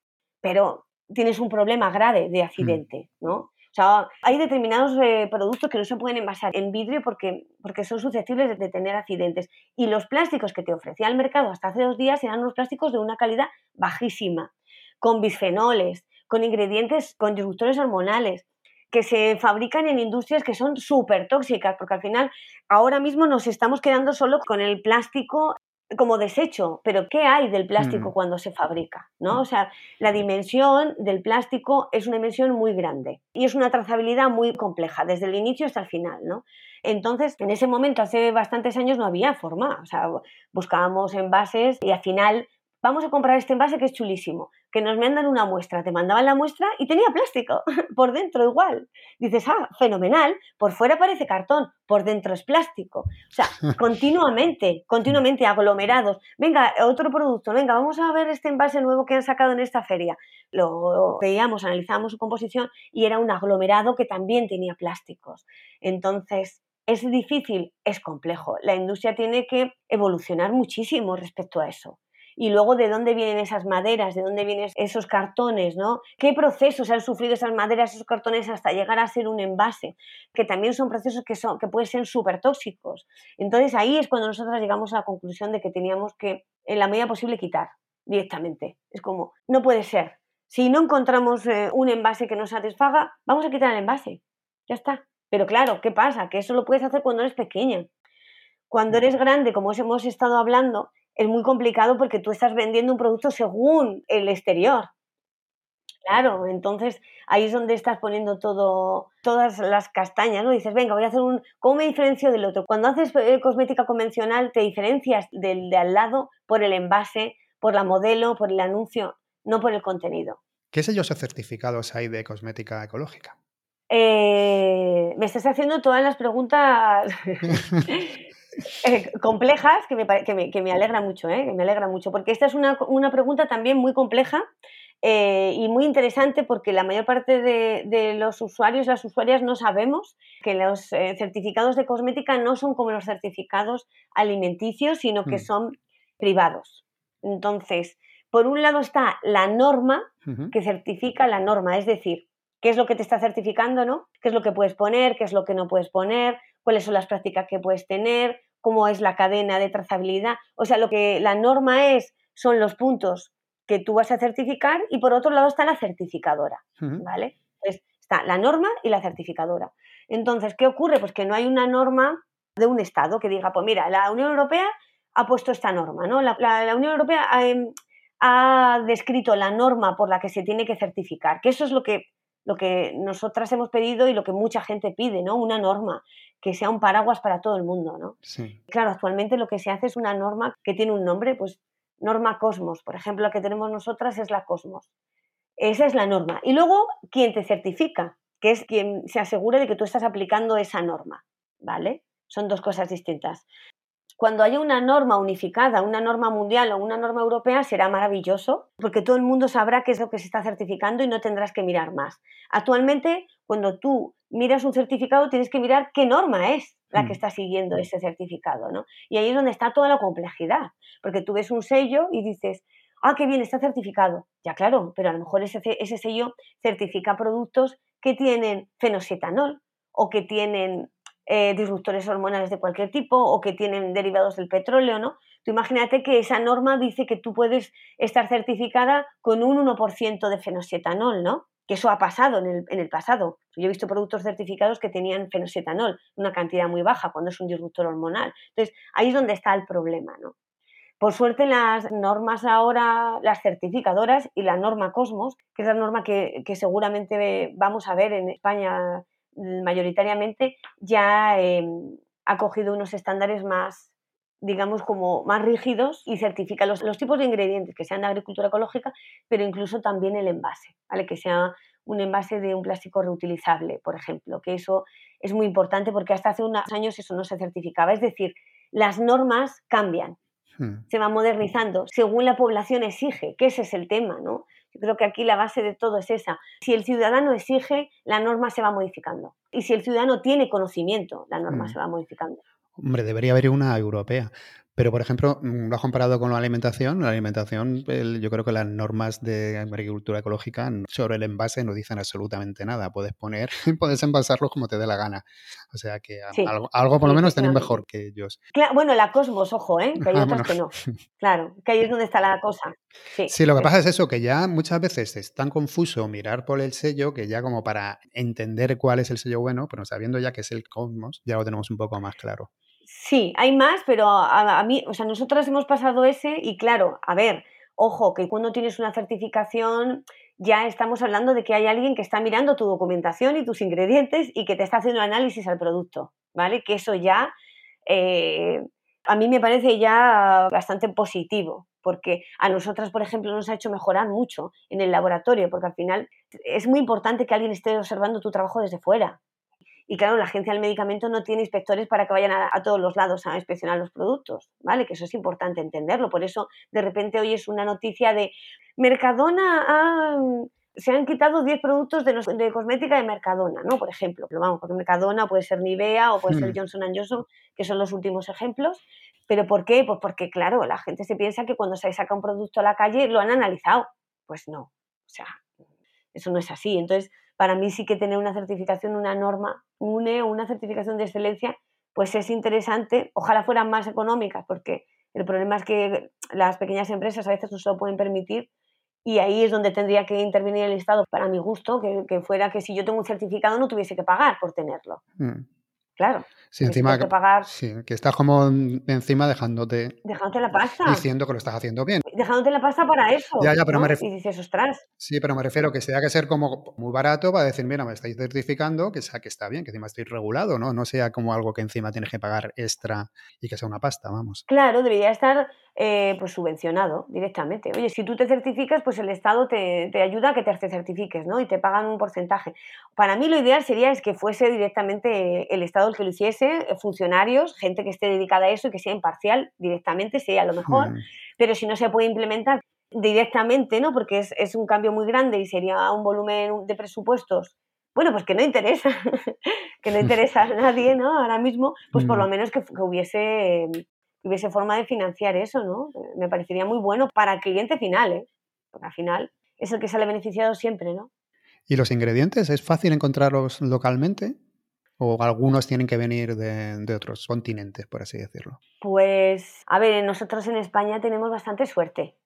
pero tienes un problema grave de mm. accidente, ¿no? O sea, hay determinados eh, productos que no se pueden envasar en vidrio porque, porque son susceptibles de, tener accidentes. Y los plásticos que te ofrecía el mercado hasta hace dos días eran unos plásticos de una calidad bajísima, con bisfenoles, con ingredientes, con disruptores hormonales, que se fabrican en industrias que son súper tóxicas, porque al final ahora mismo nos estamos quedando solo con el plástico como desecho, pero ¿qué hay del plástico mm. cuando se fabrica? ¿no? O sea, la dimensión del plástico es una dimensión muy grande y es una trazabilidad muy compleja, desde el inicio hasta el final, ¿no? Entonces, en ese momento, hace bastantes años, no había forma. O sea, buscábamos envases y al final vamos a comprar este envase que es chulísimo, que nos mandan una muestra, te mandaban la muestra y tenía plástico, por dentro igual. Dices, ah, fenomenal, por fuera parece cartón, por dentro es plástico. O sea, continuamente, continuamente aglomerados. Venga, otro producto, venga, vamos a ver este envase nuevo que han sacado en esta feria. Lo veíamos, analizamos su composición y era un aglomerado que también tenía plásticos. Entonces, ¿Es difícil? Es complejo. La industria tiene que evolucionar muchísimo respecto a eso y luego de dónde vienen esas maderas, de dónde vienen esos cartones, ¿no? ¿Qué procesos han sufrido esas maderas, esos cartones hasta llegar a ser un envase? Que también son procesos que, son, que pueden ser súper tóxicos. Entonces ahí es cuando nosotros llegamos a la conclusión de que teníamos que, en la medida posible, quitar directamente. Es como, no puede ser. Si no encontramos eh, un envase que nos satisfaga, vamos a quitar el envase. Ya está. Pero claro, ¿qué pasa? Que eso lo puedes hacer cuando eres pequeña. Cuando eres grande, como hemos estado hablando, es muy complicado porque tú estás vendiendo un producto según el exterior. Claro, entonces ahí es donde estás poniendo todo, todas las castañas, ¿no? Dices, venga, voy a hacer un... ¿Cómo me diferencio del otro? Cuando haces eh, cosmética convencional te diferencias del de al lado por el envase, por la modelo, por el anuncio, no por el contenido. ¿Qué sellos o certificados hay de cosmética ecológica? Eh, me estás haciendo todas las preguntas Eh, complejas que me, que, me, alegra mucho, ¿eh? que me alegra mucho, porque esta es una, pregunta también muy compleja eh, y muy interesante porque la mayor parte de, los usuarios, las usuarias no sabemos que los certificados de cosmética no son como los certificados alimenticios, sino que mm. son privados. Entonces, por un lado está la norma que certifica la norma, es decir, qué es lo que te está certificando, ¿no? ¿Qué es lo que puedes poner, qué es lo que no puedes poner, cuáles son las prácticas que puedes tener, cómo es la cadena de trazabilidad. O sea, lo que la norma es son los puntos que tú vas a certificar y por otro lado está la certificadora, ¿vale? está la norma y la certificadora. Entonces, ¿qué ocurre? Pues que no hay una norma de un Estado que diga, pues mira, la Unión Europea ha puesto esta norma, ¿no? La, Unión Europea em, ha, descrito la norma por la que se tiene que certificar, que eso es lo que, lo que nosotras hemos pedido y lo que mucha gente pide, ¿no? Una norma que sea un paraguas para todo el mundo, ¿no? Claro, actualmente lo que se hace es una norma que tiene un nombre, pues norma Cosmos, por ejemplo, la que tenemos nosotras es la Cosmos. Esa es la norma. Y luego, ¿quién te certifica? Que es quien se asegure de que tú estás aplicando esa norma, ¿vale? Son dos cosas distintas. Cuando haya una norma unificada, una norma mundial o una norma europea, será maravilloso, porque todo el mundo sabrá qué es lo que se está certificando y no tendrás que mirar más. Actualmente, cuando tú miras un certificado, tienes que mirar qué norma es la que mm. está siguiendo ese certificado, ¿no? Y ahí es donde está toda la complejidad, porque tú ves un sello y dices, ah, qué bien, está certificado. Ya claro, pero a lo mejor ese, ese sello certifica productos que tienen fenosetanol o que tienen eh, disruptores hormonales de cualquier tipo o que tienen derivados del petróleo, ¿no? Tú imagínate que esa norma dice que tú puedes estar certificada con un 1% de fenosetanol, ¿no? Que eso ha pasado en el, en el, pasado. Yo he visto productos certificados que tenían fenosetanol, una cantidad muy baja cuando es un disruptor hormonal. Entonces, ahí es donde está el problema, ¿no? Por suerte las normas ahora, las certificadoras y la norma Cosmos, que es la norma que, seguramente vamos a ver en España mayoritariamente, ya em, ha cogido unos estándares más, digamos, como más rígidos y certifica los, tipos de ingredientes que sean de agricultura ecológica, pero incluso también el envase, ¿vale? Que sea un envase de un plástico reutilizable, por ejemplo, que eso es muy importante porque hasta hace unos años eso no se certificaba. Es decir, las normas cambian Hmm. se va modernizando según la población exige, que ese es el tema, ¿no? Yo creo que aquí la base de todo es esa. Si el ciudadano exige, la norma se va modificando. Y si el ciudadano tiene conocimiento, la norma hmm. se va modificando. Hombre, debería haber una europea. Pero, por ejemplo, mm, lo has comparado con la alimentación. La alimentación, yo creo que las normas de agricultura ecológica sobre el envase no dicen absolutamente nada. Puedes poner, puedes envasarlos como te dé la gana. O sea que algo, por lo menos tienen mejor que ellos. bueno, la Cosmos, ojo, ¿eh? que hay ah, otras que no. Claro, que ahí es donde está la cosa. Sí, lo que pasa es eso, que ya muchas veces es tan confuso mirar por el sello que ya como para entender cuál es el sello bueno, pero sabiendo ya que es el Cosmos, ya lo tenemos un poco más claro. Sí, hay más, pero a, mí, o sea, nosotras hemos pasado ese y claro, a ver, ojo, que cuando tienes una certificación ya estamos hablando de que hay alguien que está mirando tu documentación y tus ingredientes y que te está haciendo análisis al producto, ¿vale? Que eso ya eh, a mí me parece ya bastante positivo, porque a nosotras, por ejemplo, nos ha hecho mejorar mucho en el laboratorio, porque al final es muy importante que alguien esté observando tu trabajo desde fuera, y claro, la agencia del medicamento no tiene inspectores para que vayan a, todos los lados a inspeccionar los productos, ¿vale? Que eso es importante entenderlo. Por eso, de repente, hoy es una noticia de Mercadona se han quitado 10 productos de, de, cosmética de Mercadona, ¿no? Por ejemplo, pero vamos, porque Mercadona puede ser Nivea o puede ser hmm. Johnson Johnson, que son los últimos ejemplos. ¿Pero por qué? Pues porque, claro, la gente se piensa que cuando se saca un producto a la calle lo han analizado. Pues no, o sea, eso no es así. Entonces, para mí sí que tener una certificación, una norma, UNE o una certificación de excelencia, pues es interesante. Ojalá fueran más económicas, porque el problema es que las pequeñas empresas a veces no se lo pueden permitir y ahí es donde tendría que intervenir el Estado, para mi gusto, que, fuera que si yo tengo un certificado no tuviese que pagar por tenerlo. Mm. Claro. Sí, encima que, pagar, sí, que estás como encima dejándote. Dejándote la pasta. Diciendo que lo estás haciendo bien. Dejándote la pasta para eso. Ya, ya, pero me refiero. Y dices, ostras. Sí, pero me refiero que sea que ser como muy barato para decir, mira, me estáis certificando, que sea que está bien, que encima estoy regulado, ¿no? No sea como algo que encima tienes que pagar extra y que sea una pasta, vamos. Claro, debería estar eh, pues subvencionado directamente. Oye, si tú te certificas, pues el Estado te, ayuda a que te certifiques, ¿no? Y te pagan un porcentaje. Para mí lo ideal sería es que fuese directamente el Estado el que lo hiciese, eh, funcionarios, gente que esté dedicada a eso y que sea imparcial directamente, sería lo mejor. Hmm. Pero si no se puede implementar directamente, ¿no? Porque es, un cambio muy grande y sería un volumen de presupuestos bueno, pues que no interesa, que no interesa a nadie, ¿no? Ahora mismo, pues por lo hmm. menos que, que hubiese hubiese forma de financiar eso, ¿no? Me parecería muy bueno para el cliente final, ¿eh? Porque al final es el que sale beneficiado siempre, ¿no? ¿Y los ingredientes? ¿Es fácil encontrarlos localmente? ¿O algunos tienen que venir de, otros continentes, por así decirlo? Pues, a ver, nosotros en España tenemos bastante suerte.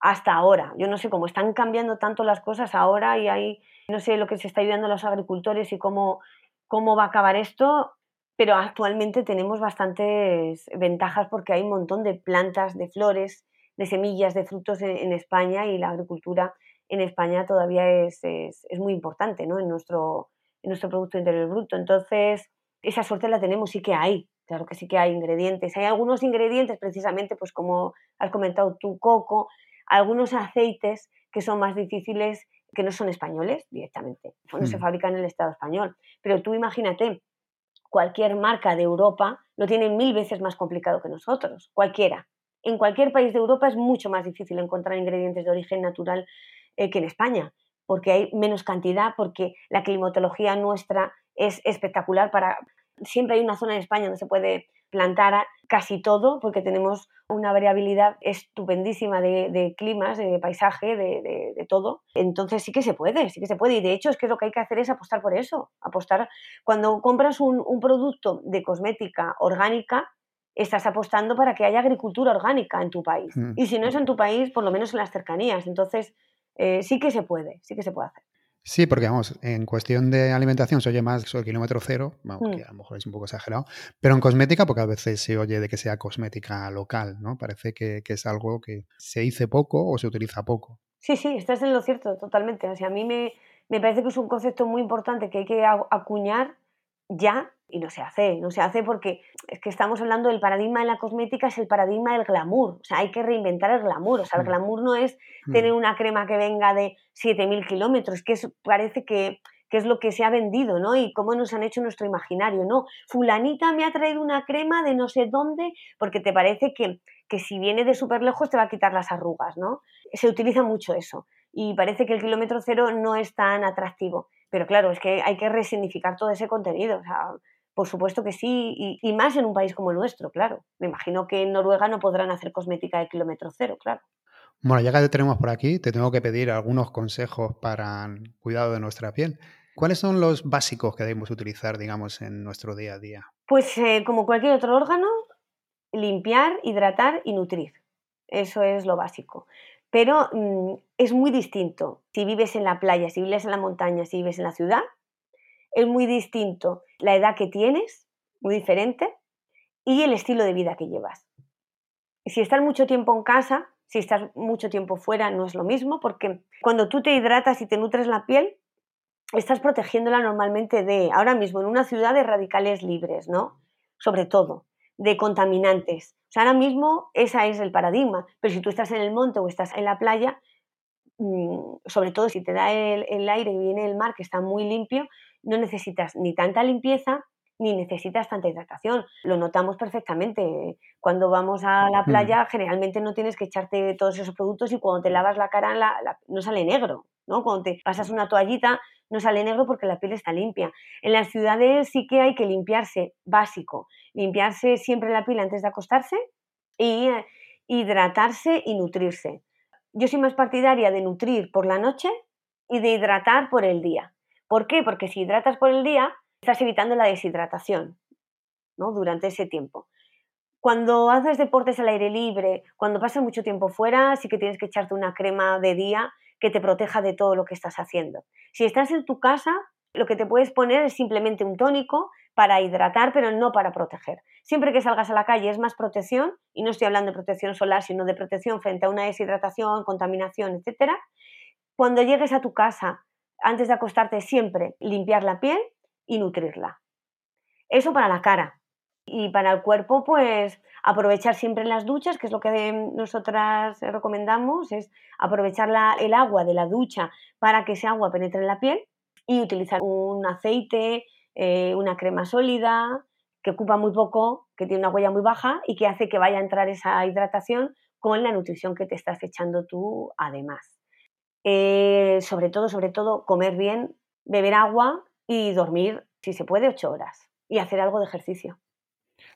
Hasta ahora. Yo no sé cómo están cambiando tanto las cosas ahora y hay, no sé lo que se está ayudando a los agricultores y cómo, cómo va a acabar esto, pero actualmente tenemos bastantes ventajas porque hay un montón de plantas, de flores, de semillas, de frutos en, España y la agricultura en España todavía es, es, es muy importante ¿no? en nuestro, nuestro Producto Interior Bruto. Entonces, esa suerte la tenemos, sí que hay, claro que sí que hay ingredientes. Hay algunos ingredientes, precisamente, pues como has comentado tu coco, algunos aceites que son más difíciles, que no son españoles directamente, no se hmm. fabrican en el Estado español. Pero tú imagínate, cualquier marca de Europa lo tiene mil veces más complicado que nosotros, cualquiera. En cualquier país de Europa es mucho más difícil encontrar ingredientes de origen natural eh, que en España porque hay menos cantidad, porque la climatología nuestra es espectacular para... Siempre hay una zona en España donde se puede plantar casi todo, porque tenemos una variabilidad estupendísima de, climas, de paisaje, de, todo. Entonces sí que se puede, sí que se puede. Y de hecho es que lo que hay que hacer es apostar por eso. Apostar. Cuando compras un, un producto de cosmética orgánica, estás apostando para que haya agricultura orgánica en tu país. Mm. Y si no es en tu país, por lo menos en las cercanías. Entonces, eh, sí que se puede, sí que se puede hacer. Sí, porque vamos, en cuestión de alimentación se oye más sobre kilómetro cero, vamos, que mm. a lo mejor es un poco exagerado, pero en cosmética, porque a veces se oye de que sea cosmética local, ¿no? Parece que, es algo que se dice poco o se utiliza poco. Sí, sí, estás en lo cierto, totalmente. O sea, a mí me, me parece que es un concepto muy importante que hay que acuñar ya y no se hace, no se hace porque es que estamos hablando del paradigma de la cosmética, es el paradigma del glamour, o sea, hay que reinventar el glamour, o sea, el mm. glamour no es mm. tener una crema que venga de 7.000 kilómetros, que parece que, que, es lo que se ha vendido, ¿no? Y cómo nos han hecho nuestro imaginario, ¿no? Fulanita me ha traído una crema de no sé dónde, porque te parece que, que si viene de súper lejos te va a quitar las arrugas, ¿no? Se utiliza mucho eso y parece que el kilómetro cero no es tan atractivo. Pero claro, es que hay que resignificar todo ese contenido. O sea, por supuesto que sí, y, más en un país como el nuestro, claro. Me imagino que en Noruega no podrán hacer cosmética de kilómetro cero, claro. Bueno, ya que te tenemos por aquí, te tengo que pedir algunos consejos para el cuidado de nuestra piel. ¿Cuáles son los básicos que debemos utilizar, digamos, en nuestro día a día? Pues eh, como cualquier otro órgano, limpiar, hidratar y nutrir. Eso es lo básico. Pero mm, es muy distinto si vives en la playa, si vives en la montaña, si vives en la ciudad, es muy distinto la edad que tienes, muy diferente, y el estilo de vida que llevas. Si estás mucho tiempo en casa, si estás mucho tiempo fuera, no es lo mismo, porque cuando tú te hidratas y te nutres la piel, estás protegiéndola normalmente de, ahora mismo, en una ciudad de radicales libres, ¿no? Sobre todo, de contaminantes. Ahora mismo ese es el paradigma, pero si tú estás en el monte o estás en la playa, mm, sobre todo si te da el aire y viene el mar que está muy limpio, no necesitas ni tanta limpieza ni necesitas tanta hidratación. Lo notamos perfectamente. Cuando vamos a la mm. playa, generalmente no tienes que echarte todos esos productos y cuando te lavas la cara no sale negro. ¿no? Cuando te pasas una toallita no sale negro porque la piel está limpia. En las ciudades sí que hay que limpiarse, básico. Limpiarse siempre la piel antes de acostarse y eh, hidratarse y nutrirse. Yo soy más partidaria de nutrir por la noche y de hidratar por el día. ¿Por qué? Porque si hidratas por el día, estás evitando la deshidratación ¿no? durante ese tiempo. Cuando haces deportes al aire libre, cuando pasas mucho tiempo fuera, sí que tienes que echarte una crema de día que te proteja de todo lo que estás haciendo. Si estás en tu casa, lo que te puedes poner es simplemente un tónico para hidratar, pero no para proteger. Siempre que salgas a la calle es más protección, y no estoy hablando de protección solar, sino de protección frente a una deshidratación, contaminación, etc. Cuando llegues a tu casa antes de acostarte siempre limpiar la piel y nutrirla. Eso para la cara. Y para el cuerpo, pues aprovechar siempre las duchas, que es lo que nosotras recomendamos, es aprovechar el agua de la ducha para que ese agua penetre en la piel y utilizar un aceite, eh, una crema sólida, que ocupa muy poco, que tiene una huella muy baja y que hace que vaya a entrar esa hidratación con la nutrición que te estás echando tú además. Eh, sobre todo, sobre todo, comer bien, beber agua y dormir, si se puede, ocho horas y hacer algo de ejercicio.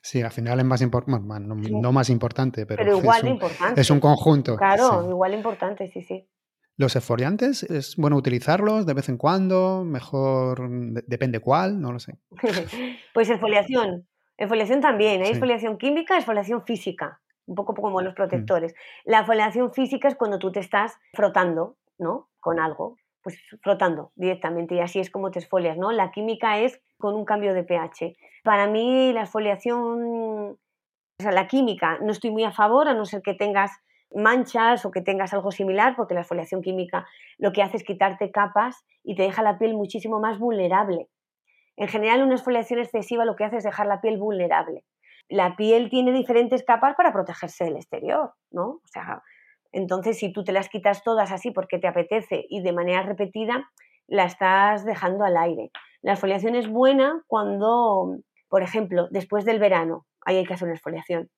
Sí, al final es más importante, no, más importante, pero, igual es, un, importante. es un conjunto. Claro, igual importante, sí, sí. ¿Los exfoliantes es bueno utilizarlos de vez en cuando? ¿Mejor? depende cuál, no lo sé. pues exfoliación. Exfoliación también. Hay exfoliación química, exfoliación física. Un poco como los mm. protectores. La exfoliación física es cuando tú te estás frotando, ¿no? Con algo. Pues frotando directamente y así es como te exfolias, ¿no? La química es con un cambio de pH. Para mí la exfoliación, o sea, la química, no estoy muy a favor, a no ser que tengas manchas o que tengas algo similar, porque la exfoliación química lo que hace es quitarte capas y te deja la piel muchísimo más vulnerable. En general, una exfoliación excesiva lo que hace es dejar la piel vulnerable. La piel tiene diferentes capas para protegerse del exterior, ¿no? O sea, entonces si tú te las quitas todas así porque te apetece y de manera repetida, la estás dejando al aire. La exfoliación es buena cuando, por ejemplo, después del verano, ahí hay que hacer una exfoliación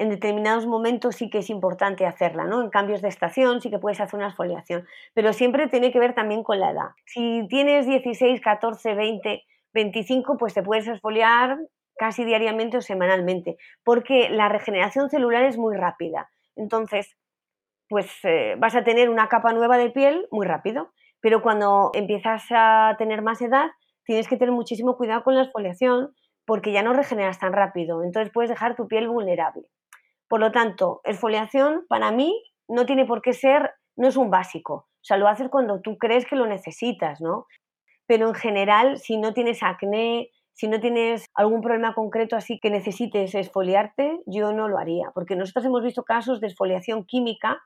en determinados momentos sí que es importante hacerla, ¿no? En cambios de estación sí que puedes hacer una exfoliación, pero siempre tiene que ver también con la edad. Si tienes 16, 14, 20, 25, pues te puedes exfoliar casi diariamente o semanalmente, porque la regeneración celular es muy rápida. Entonces, pues eh, vas a tener una capa nueva de piel muy rápido, pero cuando empiezas a tener más edad, tienes que tener muchísimo cuidado con la exfoliación porque ya no regeneras tan rápido, entonces puedes dejar tu piel vulnerable. Por lo tanto, exfoliación para mí no tiene por qué ser, no es un básico. O sea, lo haces cuando tú crees que lo necesitas, ¿no? Pero en general, si no tienes acné, si no tienes algún problema concreto así que necesites exfoliarte, yo no lo haría, porque nosotros hemos visto casos de exfoliación química,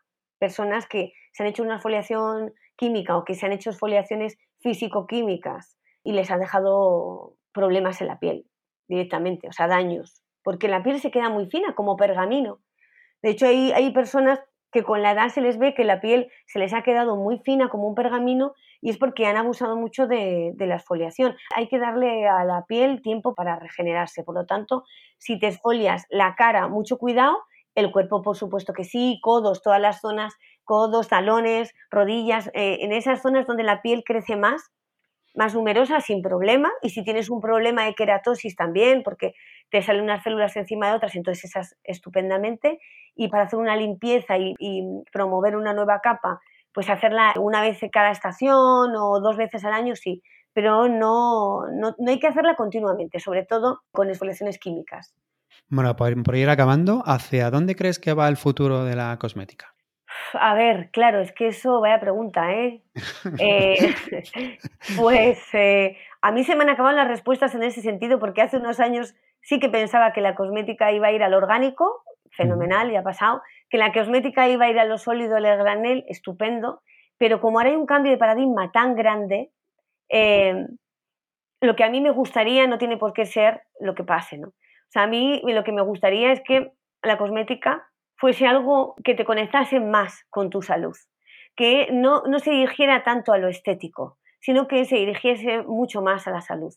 personas que se han hecho una exfoliación química o que se han hecho exfoliaciones físico-químicas y les ha dejado problemas en la piel directamente, o sea, daños porque la piel se queda muy fina, como pergamino. De hecho, hay, hay personas que con la edad se les ve que la piel se les ha quedado muy fina como un pergamino y es porque han abusado mucho de, de, la exfoliación. Hay que darle a la piel tiempo para regenerarse. Por lo tanto, si te exfolias la cara, mucho cuidado, el cuerpo por supuesto que sí, codos, todas las zonas, codos, talones, rodillas, eh, en esas zonas donde la piel crece más, más numerosa sin problema y si tienes un problema de queratosis también, porque te salen unas células encima de otras, entonces esas estupendamente. Y para hacer una limpieza y, promover una nueva capa, pues hacerla una vez cada estación o dos veces al año, sí, pero no, no, hay que hacerla continuamente, sobre todo con exfoliaciones químicas. Bueno, por ir acabando, ¿hacia dónde crees que va el futuro de la cosmética? A ver, claro, es que eso, vaya pregunta, ¿eh? eh pues eh, a mí se me han acabado las respuestas en ese sentido porque hace unos años sí que pensaba que la cosmética iba a ir al orgánico, fenomenal, ya ha pasado, que la cosmética iba a ir a lo sólido, al granel, estupendo, pero como ahora hay un cambio de paradigma tan grande, eh, lo que a mí me gustaría no tiene por qué ser lo que pase, ¿no? A mí lo que me gustaría es que la cosmética fuese algo que te conectase más con tu salud, que no, no se dirigiera tanto a lo estético, sino que se dirigiese mucho más a la salud.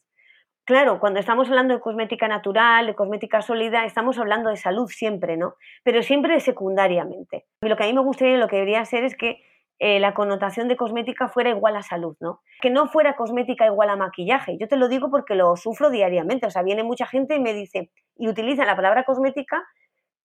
Claro, cuando estamos hablando de cosmética natural, de cosmética sólida, estamos hablando de salud siempre, ¿no? Pero siempre secundariamente. Y lo que a mí me gustaría y lo que debería ser es que eh, la connotación de cosmética fuera igual a salud, ¿no? Que no fuera cosmética igual a maquillaje. Yo te lo digo porque lo sufro diariamente. O sea, viene mucha gente y me dice, y utiliza la palabra cosmética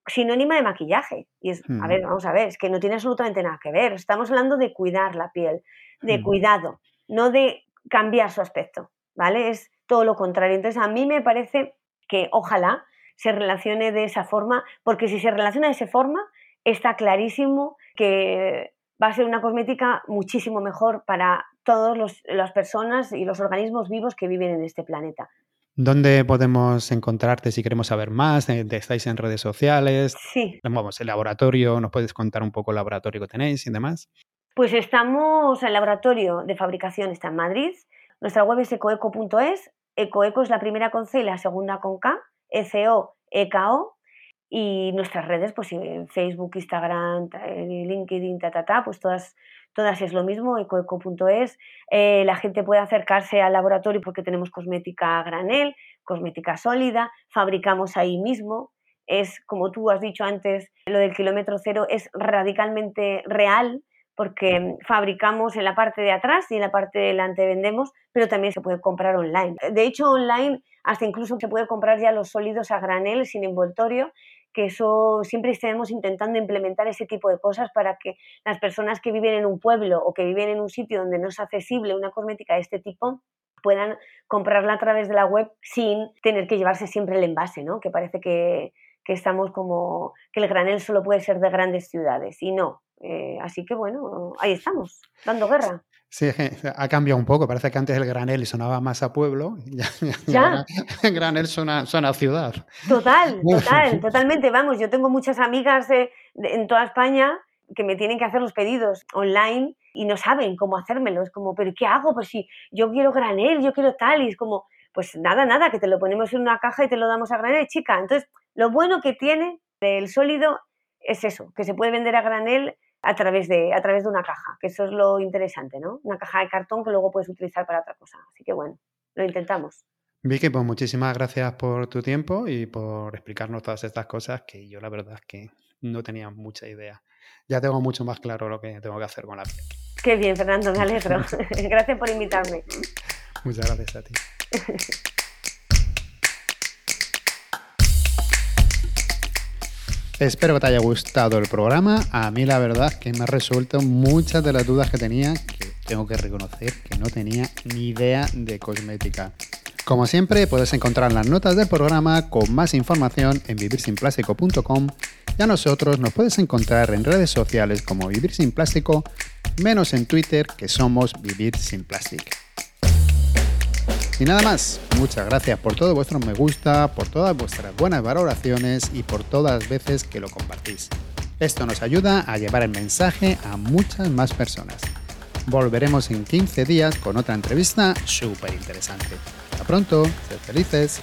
sinónima de maquillaje. Y es, a ver, vamos a ver, es que no tiene absolutamente nada que ver. Estamos hablando de cuidar la piel, de cuidado, no de cambiar su aspecto, ¿vale? Es todo lo contrario. Entonces, a mí me parece que ojalá se relacione de esa forma, porque si se relaciona de esa forma, está clarísimo que va a ser una cosmética muchísimo mejor para todas las personas y los organismos vivos que viven en este planeta. ¿Dónde podemos encontrarte si queremos saber más? Eh, ¿Estáis en redes sociales? Sí. Vamos, el laboratorio, ¿nos puedes contar un poco el laboratorio que tenéis y demás? Pues estamos, el laboratorio de fabricación está en Madrid, nuestra web es ecoeco.es, ecoeco es la primera con C y la segunda con K, ECO, EKO, y nuestras redes, pues en Facebook, Instagram, LinkedIn, ta, ta, ta, pues todas todas es lo mismo, ecoeco.es. Eh, la gente puede acercarse al laboratorio porque tenemos cosmética a granel, cosmética sólida, fabricamos ahí mismo. Es, como tú has dicho antes, lo del kilómetro cero es radicalmente real porque fabricamos en la parte de atrás y en la parte de delante vendemos, pero también se puede comprar online. De hecho, online hasta incluso se puede comprar ya los sólidos a granel sin envoltorio que eso siempre estemos intentando implementar ese tipo de cosas para que las personas que viven en un pueblo o que viven en un sitio donde no es accesible una cosmética de este tipo puedan comprarla a través de la web sin tener que llevarse siempre el envase, ¿no? Que parece que, que estamos como que el granel solo puede ser de grandes ciudades y no. Eh, así que bueno, ahí estamos, dando guerra. Sí, ha cambiado un poco. Parece que antes el granel sonaba más a pueblo. Ya. el granel suena, suena, a ciudad. Total, total, totalmente. Vamos, yo tengo muchas amigas en toda España que me tienen que hacer los pedidos online y no saben cómo hacérmelo. Es como, ¿pero qué hago? Pues si yo quiero granel, yo quiero tal. Y es como, pues nada, nada, que te lo ponemos en una caja y te lo damos a granel, chica. Entonces, lo bueno que tiene el sólido es eso, que se puede vender a granel a través de, a través de una caja, que eso es lo interesante, ¿no? Una caja de cartón que luego puedes utilizar para otra cosa. Así que bueno, lo intentamos. Vicky, pues muchísimas gracias por tu tiempo y por explicarnos todas estas cosas que yo la verdad es que no tenía mucha idea. Ya tengo mucho más claro lo que tengo que hacer con la piel. Qué bien, Fernando, me alegro. gracias por invitarme. Muchas gracias a ti. Espero que te haya gustado el programa. A mí la verdad que me ha resuelto muchas de las dudas que tenía, que tengo que reconocer que no tenía ni idea de cosmética. Como siempre, puedes encontrar las notas del programa con más información en vivirsinplástico.com y a nosotros nos puedes encontrar en redes sociales como Vivir Sin Plástico, menos en Twitter que somos Vivir Sin Plástico. Y nada más, muchas gracias por todo vuestro me gusta, por todas vuestras buenas valoraciones y por todas las veces que lo compartís. Esto nos ayuda a llevar el mensaje a muchas más personas. Volveremos en 15 días con otra entrevista súper interesante. Hasta pronto, sed felices.